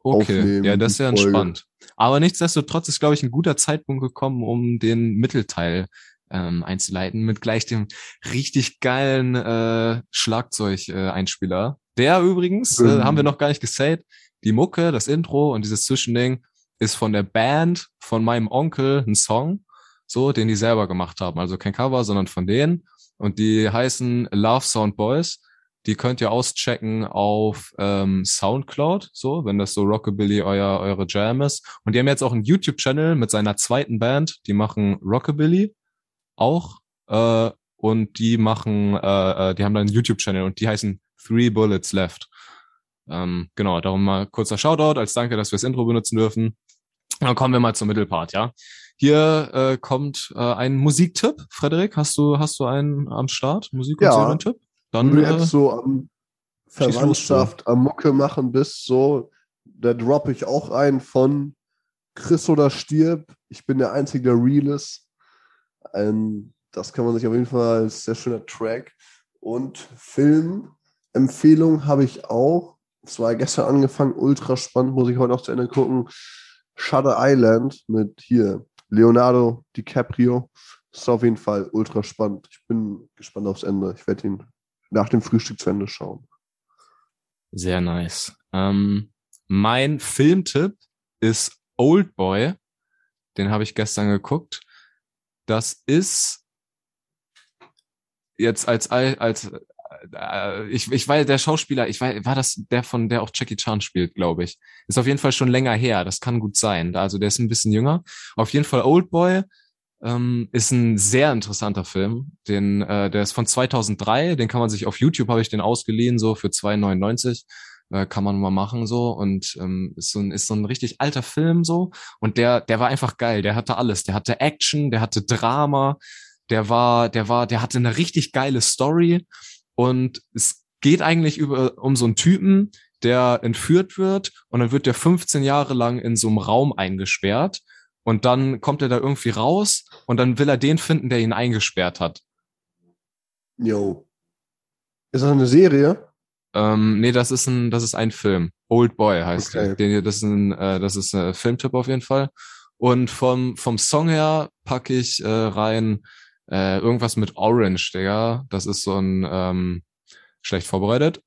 okay. aufnehmen. Ja, das ist ja entspannt. Aber nichtsdestotrotz ist, glaube ich, ein guter Zeitpunkt gekommen, um den Mittelteil ähm, einzuleiten mit gleich dem richtig geilen äh, Schlagzeug-Einspieler. Äh, Der übrigens, äh, haben wir noch gar nicht gesaved, die Mucke, das Intro und dieses Zwischending ist von der Band von meinem Onkel ein Song, so, den die selber gemacht haben. Also kein Cover, sondern von denen. Und die heißen Love Sound Boys. Die könnt ihr auschecken auf ähm, Soundcloud, so, wenn das so Rockabilly euer, eure Jam ist. Und die haben jetzt auch einen YouTube-Channel mit seiner zweiten Band. Die machen Rockabilly auch. Äh, und die machen, äh, äh, die haben dann einen YouTube-Channel und die heißen Three Bullets Left. Ähm, genau, darum mal kurzer Shoutout als Danke, dass wir das Intro benutzen dürfen. Dann kommen wir mal zum Mittelpart, ja. Hier äh, kommt äh, ein Musiktipp. Frederik, hast du, hast du einen am Start? Musik- und Ja. Serientipp? Dann Wenn du äh, so am Verwandtschaft, am Mucke machen bist, so, da droppe ich auch einen von Chris oder Stirb. Ich bin der Einzige, der real ist. Ähm, das kann man sich auf jeden Fall als sehr schöner Track. Und Filmempfehlung habe ich auch. Es war gestern angefangen, ultra spannend, muss ich heute noch zu Ende gucken. Shutter Island mit hier Leonardo DiCaprio. Ist auf jeden Fall ultra spannend. Ich bin gespannt aufs Ende. Ich werde ihn nach dem Frühstück zu Ende schauen. Sehr nice. Ähm, mein Filmtipp ist Old Boy. Den habe ich gestern geguckt. Das ist jetzt als als äh, ich ich weiß der Schauspieler, ich weiß, war das der von der auch Jackie Chan spielt, glaube ich. Ist auf jeden Fall schon länger her. Das kann gut sein. Also der ist ein bisschen jünger. Auf jeden Fall Old Boy ähm, ist ein sehr interessanter Film. Den, äh, der ist von 2003. Den kann man sich auf YouTube habe ich den ausgeliehen so für 2,99 äh, kann man mal machen so und ähm, ist so ein ist so ein richtig alter Film so und der der war einfach geil. Der hatte alles. Der hatte Action, der hatte Drama, der war der war der hatte eine richtig geile Story und es geht eigentlich über um so einen Typen, der entführt wird und dann wird der 15 Jahre lang in so einem Raum eingesperrt und dann kommt er da irgendwie raus und dann will er den finden, der ihn eingesperrt hat. Jo. Ist das eine Serie? Ähm, nee, das ist ein, das ist ein Film. Old Boy heißt Okay. der. Das ist ein, äh, das ist ein Filmtipp auf jeden Fall. Und vom, vom Song her packe ich äh, rein äh, irgendwas mit Orange, Digga. Das ist so ein ähm, schlecht vorbereitet.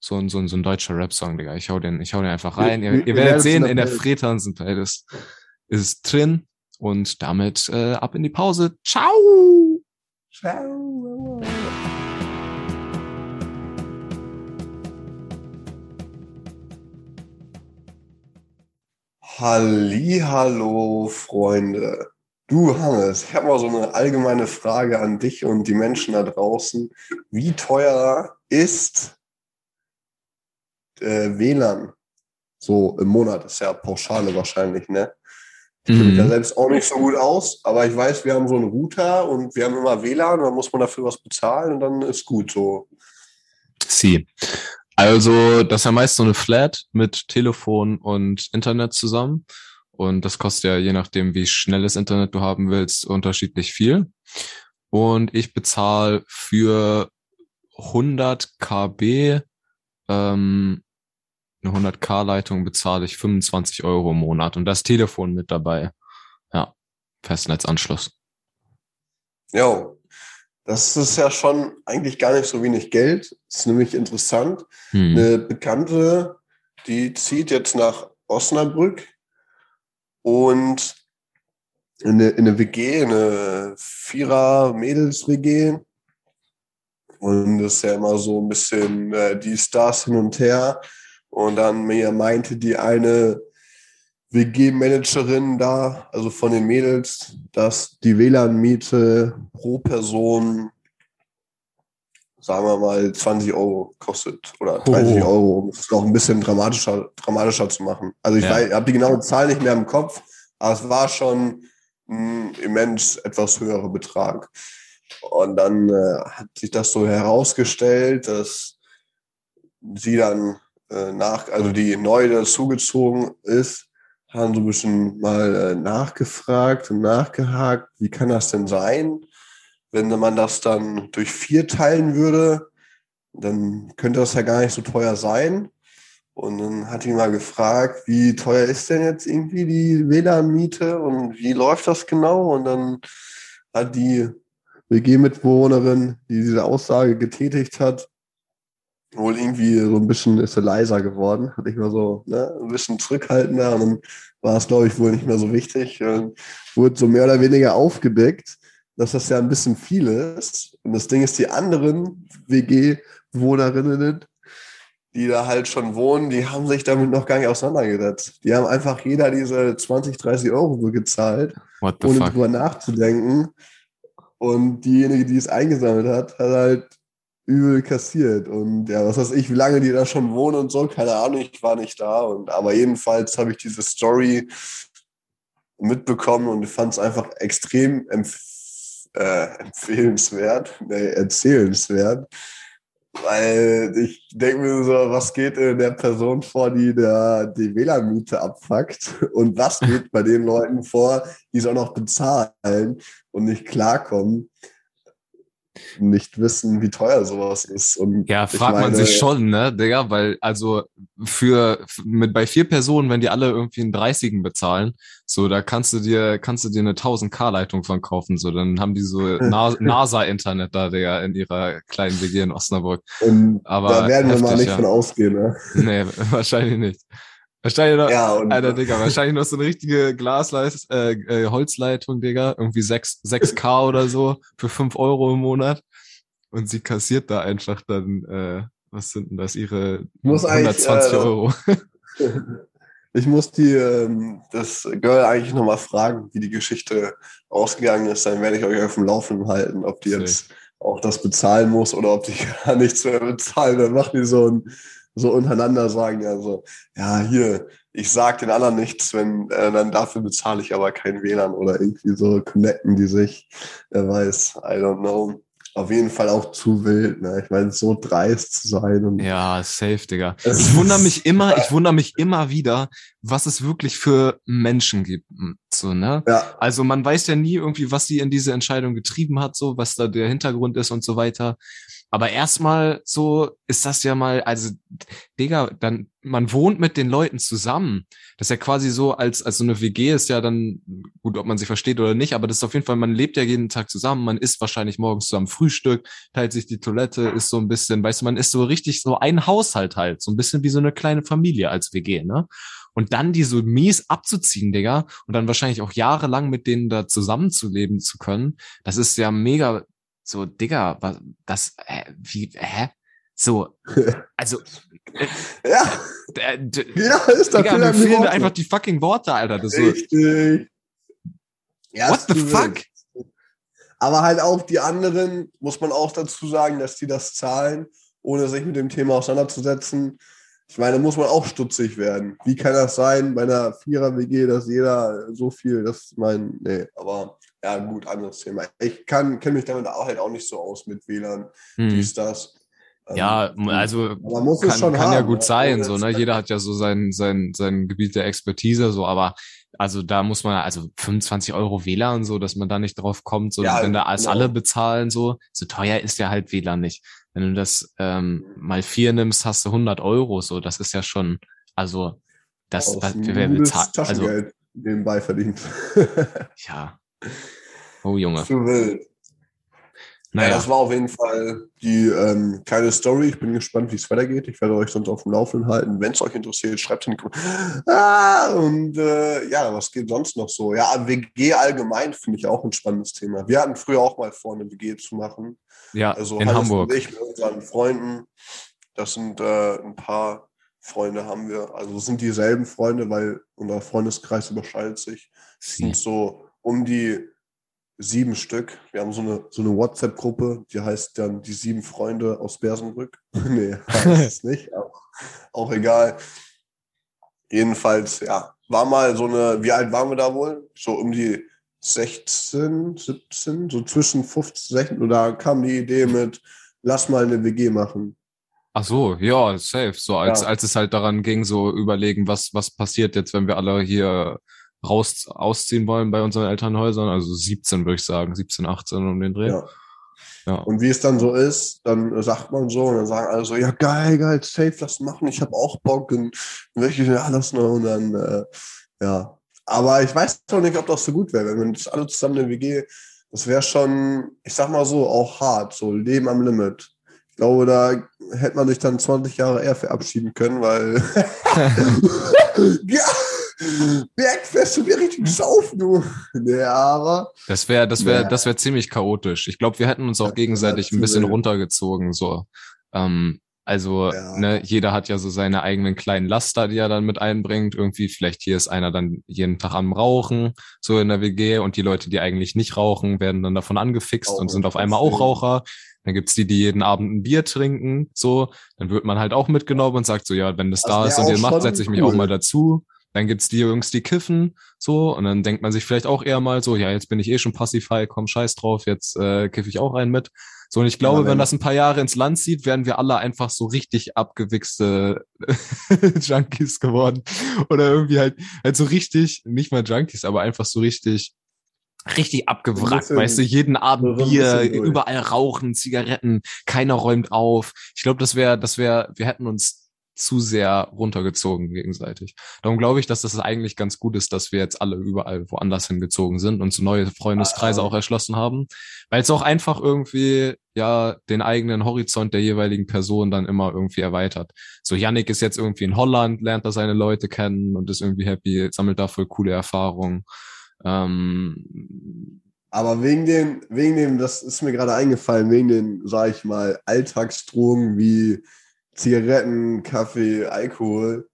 So ein, so ein, so ein deutscher Rap-Song, Digga. Ich hau den, ich hau den einfach rein. Wir- ihr, ihr werdet es sehen, in der Playlist. Fretansen Playlist ist drin. Und damit äh, ab in die Pause. Ciao! Ciao. Hallo, Freunde. Du, Hannes, ich habe mal so eine allgemeine Frage an dich und die Menschen da draußen. Wie teuer ist äh, WLAN? So im Monat, ist ja Pauschale wahrscheinlich, ne? Ich da Mhm. selbst auch nicht so gut aus, aber ich weiß, wir haben so einen Router und wir haben immer WLAN, dann muss man dafür was bezahlen und dann ist gut so. Sie. Also, das ist ja meist so eine Flat mit Telefon und Internet zusammen. Und das kostet ja je nachdem, wie schnelles Internet du haben willst, unterschiedlich viel. Und ich bezahle für 100 KB, ähm, eine 100k-Leitung bezahle ich 25 Euro im Monat. Und das Telefon mit dabei. Ja, Festnetzanschluss. Jo, das ist ja schon eigentlich gar nicht so wenig Geld. Das ist nämlich interessant. Hm. Eine Bekannte, die zieht jetzt nach Osnabrück und in eine, in eine WG, in eine Vierer-Mädels-WG. Und das ist ja immer so ein bisschen äh, die Stars hin und her. Und dann mir meinte die eine WG-Managerin da, also von den Mädels, dass die WLAN-Miete pro Person, sagen wir mal, 20 Euro kostet oder 30 Oh. Euro, um es noch ein bisschen dramatischer, dramatischer zu machen. Also ich Ja. habe die genaue Zahl nicht mehr im Kopf, aber es war schon ein immens etwas höherer Betrag. Und dann äh, hat sich das so herausgestellt, dass sie dann äh, nach, also die neu dazugezogen ist, haben so ein bisschen mal äh, nachgefragt und nachgehakt, wie kann das denn sein, wenn man das dann durch vier teilen würde, dann könnte das ja gar nicht so teuer sein. Und dann hat ihn mal gefragt, wie teuer ist denn jetzt irgendwie die WLAN-Miete und wie läuft das genau? Und dann hat die WG-Mitbewohnerin, die diese Aussage getätigt hat, wohl irgendwie so ein bisschen ist er leiser geworden, hat nicht mehr so ne, ein bisschen zurückhaltender und dann war es, glaube ich, wohl nicht mehr so wichtig. Und wurde so mehr oder weniger aufgedeckt, dass das ja ein bisschen viel ist. Und das Ding ist, die anderen WG-Bewohnerinnen, die da halt schon wohnen, die haben sich damit noch gar nicht auseinandergesetzt. Die haben einfach jeder diese 20, 30 Euro gezahlt, ohne fuck? drüber nachzudenken. Und diejenige, die es eingesammelt hat, hat halt übel kassiert. Und ja, was weiß ich, wie lange die da schon wohnen und so, keine Ahnung, ich war nicht da. Und, aber jedenfalls habe ich diese Story mitbekommen und fand es einfach extrem empf äh, empfehlenswert, nee, erzählenswert. Weil ich denke mir so, was geht in der Person vor, die der, die WLAN-Miete abfuckt? Und was geht bei den Leuten vor, die es auch noch bezahlen und nicht klarkommen? Nicht wissen, wie teuer sowas ist. Und ja, fragt meine, man sich schon, ne, Digga, weil also für mit bei vier Personen, wenn die alle irgendwie einen 30 bezahlen, so da kannst du dir kannst du dir eine 1000k Leitung von kaufen, so dann haben die so NASA Internet da, Digga, in ihrer kleinen WG in Osnabrück. Und Aber da werden wir mal nicht ja. von ausgehen, ne? Nee, wahrscheinlich nicht. Wahrscheinlich noch, ja, und, Alter, Digga, wahrscheinlich noch so eine richtige Glasleist, äh, äh, Holzleitung, Digga, irgendwie 6, 6K oder so für 5 Euro im Monat. Und sie kassiert da einfach dann, äh, was sind denn das, ihre muss 120 äh, Euro. ich muss die, ähm, das Girl eigentlich nochmal fragen, wie die Geschichte ausgegangen ist. Dann werde ich euch auf dem Laufenden halten, ob die jetzt auch das bezahlen muss oder ob die gar nichts mehr bezahlen. Dann macht die so ein so untereinander sagen, also, ja, hier, ich sag den anderen nichts, wenn, äh, dann dafür bezahle ich aber kein WLAN oder irgendwie so connecten die sich, wer weiß, I don't know. Auf jeden Fall auch zu wild, ne? Ich meine, so dreist zu sein und. Ja, safe, Digga. Ich wundere mich immer, ich wundere mich immer wieder, was es wirklich für Menschen gibt, hm, so, ne? Ja. Also man weiß ja nie irgendwie, was sie in diese Entscheidung getrieben hat, so, was da der Hintergrund ist und so weiter. Aber erstmal so ist das ja mal, also, Digga, dann, man wohnt mit den Leuten zusammen. Das ist ja quasi so, als, als so eine WG ist ja dann, gut, ob man sich versteht oder nicht, aber das ist auf jeden Fall, man lebt ja jeden Tag zusammen, man isst wahrscheinlich morgens zusammen Frühstück, teilt sich die Toilette, ist so ein bisschen, weißt du, man ist so richtig so ein Haushalt halt, so ein bisschen wie so eine kleine Familie als WG, ne? Und dann die so mies abzuziehen, Digga, und dann wahrscheinlich auch jahrelang mit denen da zusammenzuleben zu können, das ist ja mega so, Digga, was, das, äh, wie, hä? So, also, äh, ja. Äh, ja, ist das Digga, mir fehlen einfach die fucking Worte, Alter. Das Richtig. Ja, What the fuck? Aber halt auch die anderen, muss man auch dazu sagen, dass die das zahlen, ohne sich mit dem Thema auseinanderzusetzen. Ich meine, da muss man auch stutzig werden. Wie kann das sein bei einer Vierer-WG, dass jeder so viel, das mein, nee, aber ja, gut, anderes Thema. Ich kann kenne mich damit auch halt auch nicht so aus mit WLAN, hm. dies, das. Ähm, ja, also kann, kann haben, ja gut sein, so, ne? Jeder hat ja so sein, sein, sein Gebiet der Expertise, so, aber also da muss man, also 25 Euro WLAN, so, dass man da nicht drauf kommt, so, ja, wenn da alles genau. alle bezahlen, so, so teuer ist ja halt WLAN nicht. Wenn du das ähm, mal vier nimmst, hast du 100 Euro, so, das ist ja schon, also, das, was, wer bezahlt, also, nebenbei verdient. ja, Oh Junge. Zu wild. Naja. Ja, das war auf jeden Fall die ähm, kleine Story. Ich bin gespannt, wie es weitergeht. Ich werde euch sonst auf dem Laufenden halten. Wenn es euch interessiert, schreibt in die. Ah, und äh, ja, was geht sonst noch so? Ja, WG allgemein finde ich auch ein spannendes Thema. Wir hatten früher auch mal vor, eine WG zu machen. Ja, also in Hamburg. Ich mit unseren Freunden. Das sind äh, ein paar Freunde haben wir. Also es sind dieselben Freunde, weil unser Freundeskreis überschneidet sich. Es sind so um die sieben Stück. Wir haben so eine, so eine WhatsApp-Gruppe, die heißt dann die sieben Freunde aus Bersenbrück. nee, heißt es nicht, auch, auch egal. Jedenfalls, ja, war mal so eine, wie alt waren wir da wohl? So um die 16, 17, so zwischen 15, 16, und da kam die Idee mit, lass mal eine WG machen. Ach so, ja, safe. So als, ja. als es halt daran ging, so überlegen, was, was passiert jetzt, wenn wir alle hier raus ausziehen wollen bei unseren Elternhäusern. Also 17 würde ich sagen, 17, 18 um den Dreh. Ja. Ja. Und wie es dann so ist, dann sagt man so und dann sagen alle so, ja geil, geil, safe, das machen, ich habe auch Bock und welche ja alles noch und dann, äh, ja. Aber ich weiß doch nicht, ob das so gut wäre, wenn wir das alle zusammen in der WG, das wäre schon, ich sag mal so, auch hart, so Leben am Limit. Ich glaube, da hätte man sich dann 20 Jahre eher verabschieden können, weil ja, Bergfest und wir richtig saufen, du. Ja, aber. Das wäre, das wäre, ja. das wäre ziemlich chaotisch. Ich glaube, wir hätten uns auch gegenseitig ein bisschen runtergezogen, so. Ähm, also, ja. ne, jeder hat ja so seine eigenen kleinen Laster, die er dann mit einbringt. Irgendwie, vielleicht hier ist einer dann jeden Tag am Rauchen, so in der WG, und die Leute, die eigentlich nicht rauchen, werden dann davon angefixt auch und sind auf einmal auch Raucher. Dann gibt's die, die jeden Abend ein Bier trinken, so. Dann wird man halt auch mitgenommen und sagt so, ja, wenn das, das da ist und ihr macht, setze ich mich auch mal dazu. Dann gibt's die Jungs, die kiffen, so, und dann denkt man sich vielleicht auch eher mal so, ja, jetzt bin ich eh schon passivfrei, komm, scheiß drauf, jetzt äh, kiffe ich auch einen mit. So, und ich glaube, ja, wenn das ein paar Jahre ins Land zieht, werden wir alle einfach so richtig abgewichste Junkies geworden. Oder irgendwie halt, halt so richtig, nicht mal Junkies, aber einfach so richtig richtig abgewrackt, weißt du, jeden Abend Bier, überall rauchen, Zigaretten, keiner räumt auf. Ich glaube, das wäre, das wäre, wir hätten uns zu sehr runtergezogen gegenseitig. Darum glaube ich, dass das eigentlich ganz gut ist, dass wir jetzt alle überall woanders hingezogen sind und so neue Freundeskreise ah. auch erschlossen haben, weil es auch einfach irgendwie ja den eigenen Horizont der jeweiligen Person dann immer irgendwie erweitert. So Yannick ist jetzt irgendwie in Holland, lernt da seine Leute kennen und ist irgendwie happy, sammelt da voll coole Erfahrungen. Ähm, aber wegen dem, wegen dem, das ist mir gerade eingefallen, wegen den, sag ich mal, Alltagsdrogen wie Zigaretten, Kaffee, Alkohol.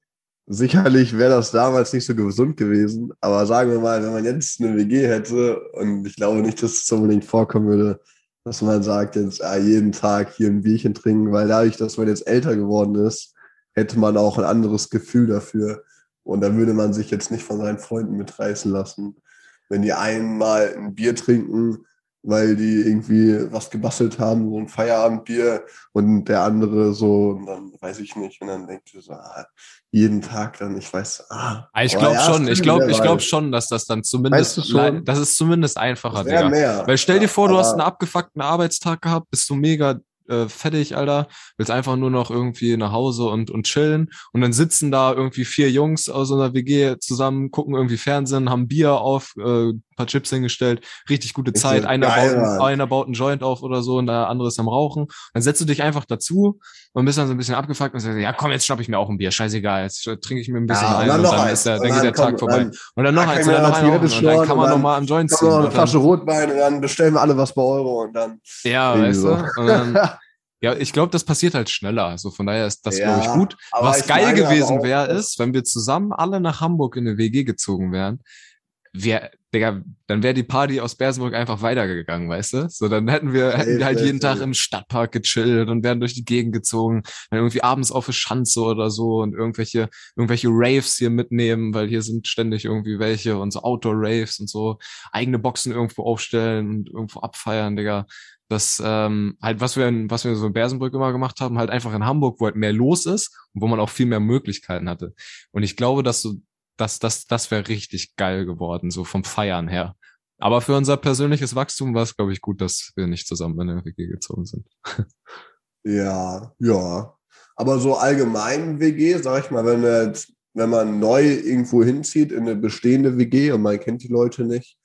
Sicherlich wäre das damals nicht so gesund gewesen, aber sagen wir mal, wenn man jetzt eine WG hätte, und ich glaube nicht, dass es unbedingt vorkommen würde, dass man sagt, jetzt ah, jeden Tag hier ein Bierchen trinken, weil dadurch, dass man jetzt älter geworden ist, hätte man auch ein anderes Gefühl dafür. Und da würde man sich jetzt nicht von seinen Freunden mitreißen lassen. Wenn die einmal ein Bier trinken, weil die irgendwie was gebastelt haben, so ein Feierabendbier und der andere so, und dann weiß ich nicht, und dann denkt ihr so, ah, jeden Tag dann, ich weiß, ah. ah ich glaube ja, schon, ich glaube, ich glaube schon, dass das dann zumindest, das ist zumindest einfacher, Digga. Mehr. Weil stell dir vor, du hast einen abgefuckten Arbeitstag gehabt, bist du mega äh, fertig, Alter, willst einfach nur noch irgendwie nach Hause und, und chillen. Und dann sitzen da irgendwie vier Jungs aus einer WG zusammen, gucken irgendwie Fernsehen, haben Bier auf, äh, paar Chips hingestellt, richtig gute Zeit. Einer, baut, einer baut einen Joint auf oder so und der andere ist am Rauchen. Dann setzt du dich einfach dazu und bist dann so ein bisschen abgefuckt und sagst, ja komm, jetzt schnapp ich mir auch ein Bier, scheißegal, jetzt trinke ich mir ein bisschen ja, ein und dann, und dann, ist der, dann, geht der Tag vorbei. Dann, und dann noch eins, und dann noch einen und dann kann man noch mal am Joint ziehen. Noch eine Flasche Rotwein und dann bestellen wir alle was bei Euro und dann. Ja, weißt du? Und dann, Ja, ich glaube, das passiert halt schneller. Also von daher ist das, ja, glaube ich, gut. Was geil gewesen wäre, ist, wenn wir zusammen alle nach Hamburg in eine WG gezogen wären, wär, Digga, dann wäre die Party aus Bersenburg einfach weitergegangen, weißt du? So, dann hätten wir, hätten wir halt jeden Tag im Stadtpark gechillt und wären durch die Gegend gezogen, dann irgendwie abends auf eine Schanze oder so und irgendwelche, irgendwelche Raves hier mitnehmen, weil hier sind ständig irgendwie welche und so Outdoor-Raves und so, eigene Boxen irgendwo aufstellen und irgendwo abfeiern, Digga dass ähm, halt, was wir, in, was wir so in Bersenbrück immer gemacht haben, halt einfach in Hamburg, wo halt mehr los ist und wo man auch viel mehr Möglichkeiten hatte. Und ich glaube, dass so, dass das, das wäre richtig geil geworden, so vom Feiern her. Aber für unser persönliches Wachstum war es, glaube ich, gut, dass wir nicht zusammen in der WG gezogen sind. ja, ja. Aber so allgemein WG, sag ich mal, wenn, jetzt, wenn man neu irgendwo hinzieht in eine bestehende WG und man kennt die Leute nicht,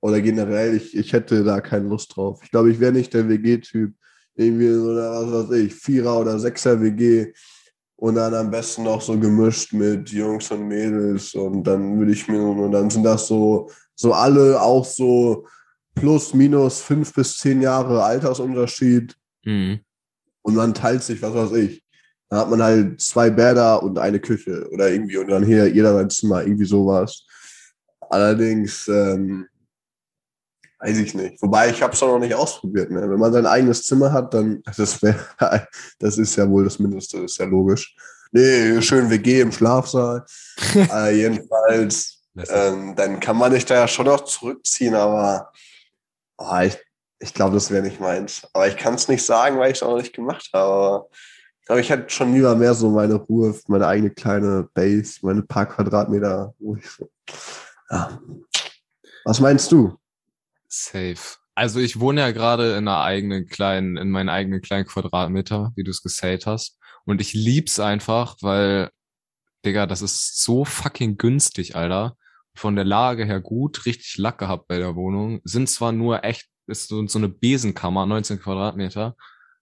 oder generell, ich, ich hätte da keine Lust drauf. Ich glaube, ich wäre nicht der WG-Typ. Irgendwie so, was weiß ich, Vierer- oder Sechser-WG. Und dann am besten noch so gemischt mit Jungs und Mädels. Und dann würde ich mir, und dann sind das so, so alle auch so plus, minus fünf bis zehn Jahre Altersunterschied. Mhm. Und man teilt sich, was weiß ich. Dann hat man halt zwei Bäder und eine Küche oder irgendwie und dann hier jeder sein Zimmer, irgendwie sowas. Allerdings, ähm, Weiß ich nicht. Wobei ich habe es noch nicht ausprobiert. Ne? Wenn man sein eigenes Zimmer hat, dann das wär, das ist ja wohl das Mindeste, ist ja logisch. Nee, schön WG im Schlafsaal. äh, jedenfalls, ähm, dann kann man sich da ja schon noch zurückziehen, aber oh, ich, ich glaube, das wäre nicht meins. Aber ich kann es nicht sagen, weil ich es auch noch nicht gemacht habe. Aber ich glaube, ich hätte schon lieber mehr so meine Ruhe, meine eigene kleine Base, meine paar Quadratmeter. Wo ich so, ja. Was meinst du? Safe. Also ich wohne ja gerade in einer eigenen kleinen, in meinen eigenen kleinen Quadratmeter, wie du es gesayt hast. Und ich lieb's einfach, weil, Digga, das ist so fucking günstig, Alter. Von der Lage her gut, richtig Lack gehabt bei der Wohnung. Sind zwar nur echt, ist so, so eine Besenkammer, 19 Quadratmeter.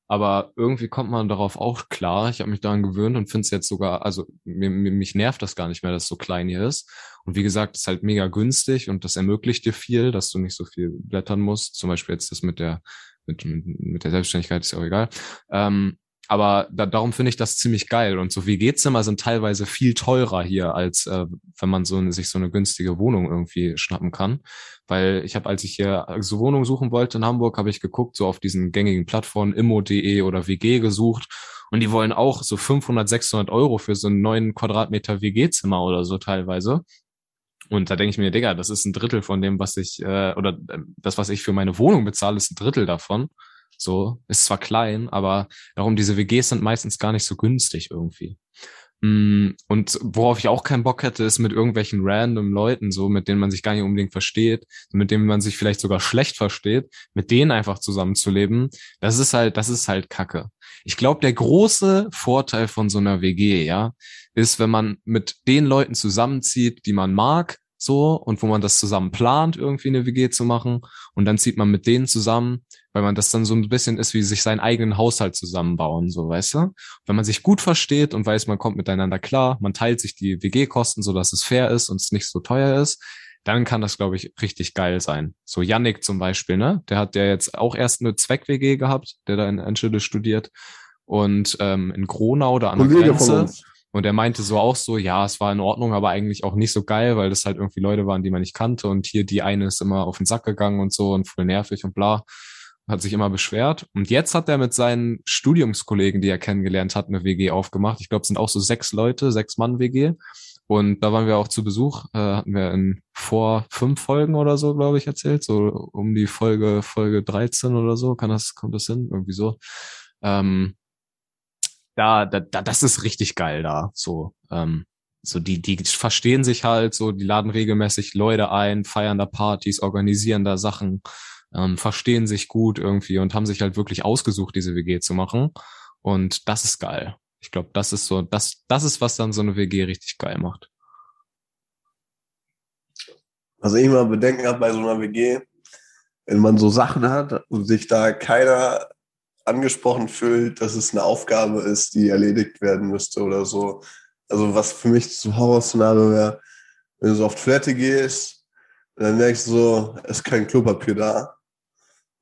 Aber irgendwie kommt man darauf auch klar. Ich habe mich daran gewöhnt und finde es jetzt sogar, also mir, mir, mich nervt das gar nicht mehr, dass es so klein hier ist. Und wie gesagt, es ist halt mega günstig und das ermöglicht dir viel, dass du nicht so viel blättern musst. Zum Beispiel jetzt das mit der mit, mit der Selbstständigkeit ist ja auch egal. Ähm, aber da, darum finde ich das ziemlich geil. Und so WG-Zimmer sind teilweise viel teurer hier, als äh, wenn man so sich so eine günstige Wohnung irgendwie schnappen kann. Weil ich habe, als ich hier so Wohnung suchen wollte in Hamburg, habe ich geguckt, so auf diesen gängigen Plattformen immo.de oder WG gesucht. Und die wollen auch so 500, 600 Euro für so einen neuen Quadratmeter WG-Zimmer oder so teilweise. Und da denke ich mir, Digga, das ist ein Drittel von dem, was ich, äh, oder äh, das, was ich für meine Wohnung bezahle, ist ein Drittel davon. So, ist zwar klein, aber darum, diese WGs sind meistens gar nicht so günstig irgendwie. Mm, und worauf ich auch keinen Bock hätte, ist mit irgendwelchen random Leuten, so, mit denen man sich gar nicht unbedingt versteht, mit denen man sich vielleicht sogar schlecht versteht, mit denen einfach zusammenzuleben. Das ist halt, das ist halt Kacke. Ich glaube, der große Vorteil von so einer WG, ja, ist, wenn man mit den Leuten zusammenzieht, die man mag, so, und wo man das zusammen plant, irgendwie eine WG zu machen, und dann zieht man mit denen zusammen, weil man das dann so ein bisschen ist, wie sich seinen eigenen Haushalt zusammenbauen, so, weißt du? Wenn man sich gut versteht und weiß, man kommt miteinander klar, man teilt sich die WG-Kosten, so dass es fair ist und es nicht so teuer ist, dann kann das, glaube ich, richtig geil sein. So Yannick zum Beispiel, ne? Der hat ja jetzt auch erst eine Zweck-WG gehabt, der da in Enschede studiert und ähm, in Gronau da an der Grenze. Und er meinte so auch so, ja, es war in Ordnung, aber eigentlich auch nicht so geil, weil das halt irgendwie Leute waren, die man nicht kannte. Und hier die eine ist immer auf den Sack gegangen und so und voll nervig und bla hat sich immer beschwert. Und jetzt hat er mit seinen Studiumskollegen, die er kennengelernt hat, eine WG aufgemacht. Ich glaube, es sind auch so sechs Leute, sechs Mann WG. Und da waren wir auch zu Besuch, äh, hatten wir in vor fünf Folgen oder so, glaube ich, erzählt, so um die Folge, Folge 13 oder so, kann das, kommt das hin? Irgendwie so. Ähm, da, da, da, das ist richtig geil da, so, ähm, so die, die verstehen sich halt, so, die laden regelmäßig Leute ein, feiern da Partys, organisieren da Sachen, ähm, verstehen sich gut irgendwie und haben sich halt wirklich ausgesucht, diese WG zu machen. Und das ist geil. Ich glaube, das ist so, das, das ist, was dann so eine WG richtig geil macht. Was ich immer Bedenken habe bei so einer WG, wenn man so Sachen hat und sich da keiner angesprochen fühlt, dass es eine Aufgabe ist, die erledigt werden müsste oder so. Also was für mich zu Horrorszenario wäre, wenn du so auf Toilette gehst und dann merkst du so, es ist kein Klopapier da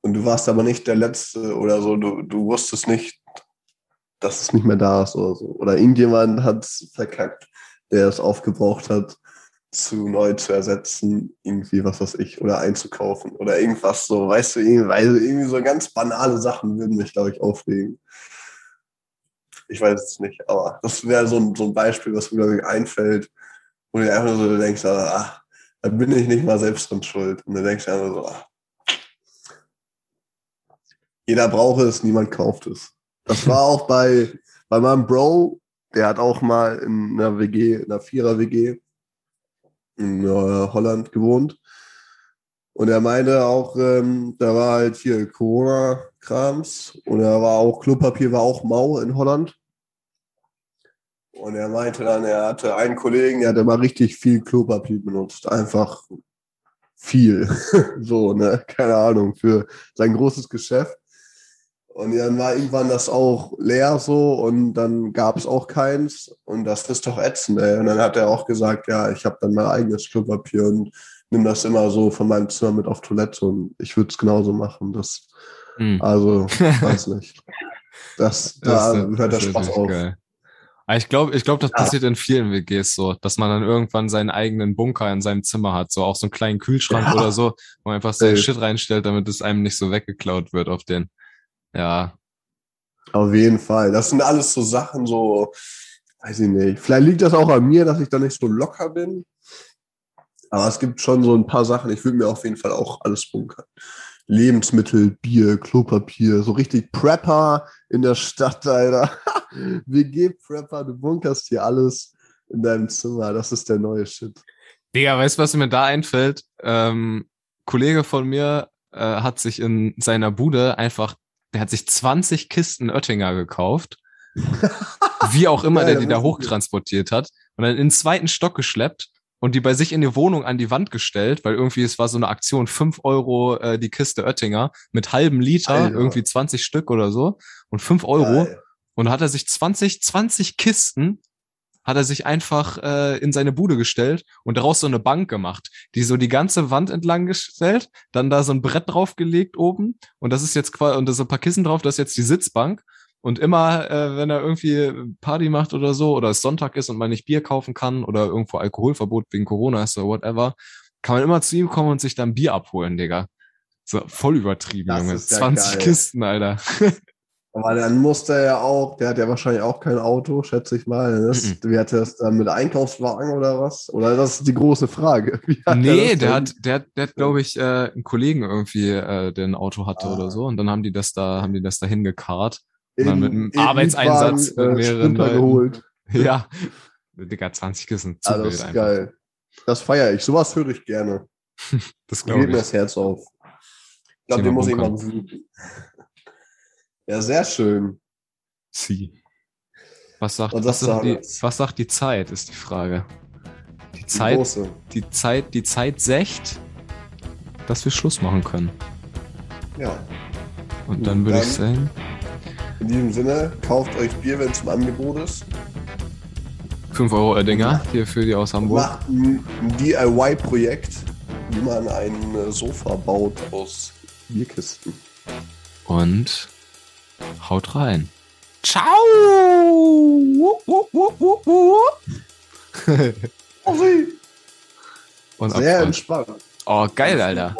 und du warst aber nicht der Letzte oder so, du, du wusstest nicht, dass es nicht mehr da ist oder so. Oder irgendjemand hat es verkackt, der es aufgebraucht hat, zu neu zu ersetzen, irgendwie, was weiß ich, oder einzukaufen oder irgendwas so, weißt du, irgendwie, irgendwie so ganz banale Sachen würden mich, glaube ich, aufregen. Ich weiß es nicht, aber das wäre so ein, so ein Beispiel, was mir, glaube ich, einfällt, wo du einfach so denkst, ah, da bin ich nicht mal selbst dran schuld. Und dann denkst du einfach so, ah, jeder braucht es, niemand kauft es. Das war auch bei, bei meinem Bro, der hat auch mal in einer WG, in einer Vierer-WG in äh, Holland gewohnt. Und er meinte auch, ähm, da war halt hier Corona-Krams und er war auch, Klopapier war auch mau in Holland. Und er meinte dann, er hatte einen Kollegen, der hat immer richtig viel Klopapier benutzt. Einfach viel. so, ne? Keine Ahnung, für sein großes Geschäft. Und dann war irgendwann das auch leer so und dann gab es auch keins. Und das ist doch ätzend, ey. Und dann hat er auch gesagt, ja, ich habe dann mein eigenes Klopapier und nimm das immer so von meinem Zimmer mit auf Toilette und ich würde es genauso machen. Das, hm. also, weiß nicht. Das, das da hört der Spaß auf. Geil. Ich glaube, ich glaube, das ja. passiert in vielen WGs so, dass man dann irgendwann seinen eigenen Bunker in seinem Zimmer hat, so auch so einen kleinen Kühlschrank ja. oder so, wo man einfach so Shit reinstellt, damit es einem nicht so weggeklaut wird auf den. Ja. Auf jeden Fall. Das sind alles so Sachen, so, weiß ich nicht. Vielleicht liegt das auch an mir, dass ich da nicht so locker bin. Aber es gibt schon so ein paar Sachen, ich würde mir auf jeden Fall auch alles bunkern. Lebensmittel, Bier, Klopapier, so richtig Prepper in der Stadt, Alter. WG-Prepper, du bunkerst hier alles in deinem Zimmer. Das ist der neue Shit. Digga, weißt du, was mir da einfällt? Ähm, Kollege von mir äh, hat sich in seiner Bude einfach der hat sich 20 Kisten Oettinger gekauft. wie auch immer ja, der die da hochtransportiert hat. Und dann in den zweiten Stock geschleppt und die bei sich in die Wohnung an die Wand gestellt, weil irgendwie es war so eine Aktion, fünf Euro äh, die Kiste Oettinger mit halbem Liter, Alter. irgendwie 20 Stück oder so und fünf Euro. Geil. Und hat er sich 20, 20 Kisten hat er sich einfach äh, in seine Bude gestellt und daraus so eine Bank gemacht, die so die ganze Wand entlang gestellt, dann da so ein Brett draufgelegt oben und das ist jetzt quasi, und da so ein paar Kissen drauf, das ist jetzt die Sitzbank. Und immer, äh, wenn er irgendwie Party macht oder so, oder es Sonntag ist und man nicht Bier kaufen kann oder irgendwo Alkoholverbot wegen Corona ist oder whatever, kann man immer zu ihm kommen und sich dann Bier abholen, Digga. So, voll übertrieben, das Junge. 20 geil. Kisten, Alter. Aber dann musste er ja auch, der hat ja wahrscheinlich auch kein Auto, schätze ich mal. Das, Wie hat er das dann mit Einkaufswagen oder was? Oder das ist die große Frage. Nee, der hat, der hat, der hat, glaube ich, äh, einen Kollegen irgendwie, äh, der ein Auto hatte ah. oder so. Und dann haben die das da, haben die das da hingekarrt. Und dann mit einem Arbeitseinsatz mit mehreren Leuten. geholt. Ja. Digga, 20 Kissen. Zu ah, das ist einfach. geil. Das feiere ich. Sowas höre ich gerne. das glaube ich. mir das Herz auf. Ich glaube, den muss ich mal suchen. Ja, sehr schön. Sie. Was sagt, was, sagt die, was sagt die Zeit, ist die Frage. Die, die Zeit, große. die Zeit, die Zeit sächt, dass wir Schluss machen können. Ja. Und dann würde ich sagen. In diesem Sinne, kauft euch Bier, wenn es im Angebot ist. 5 Euro Dinger hier für die aus Hamburg. Macht ein, ein DIY-Projekt, wie man ein Sofa baut aus Bierkisten. Und Haut rein. Ciao! Und Sehr entspannt. Oh, geil, Alter.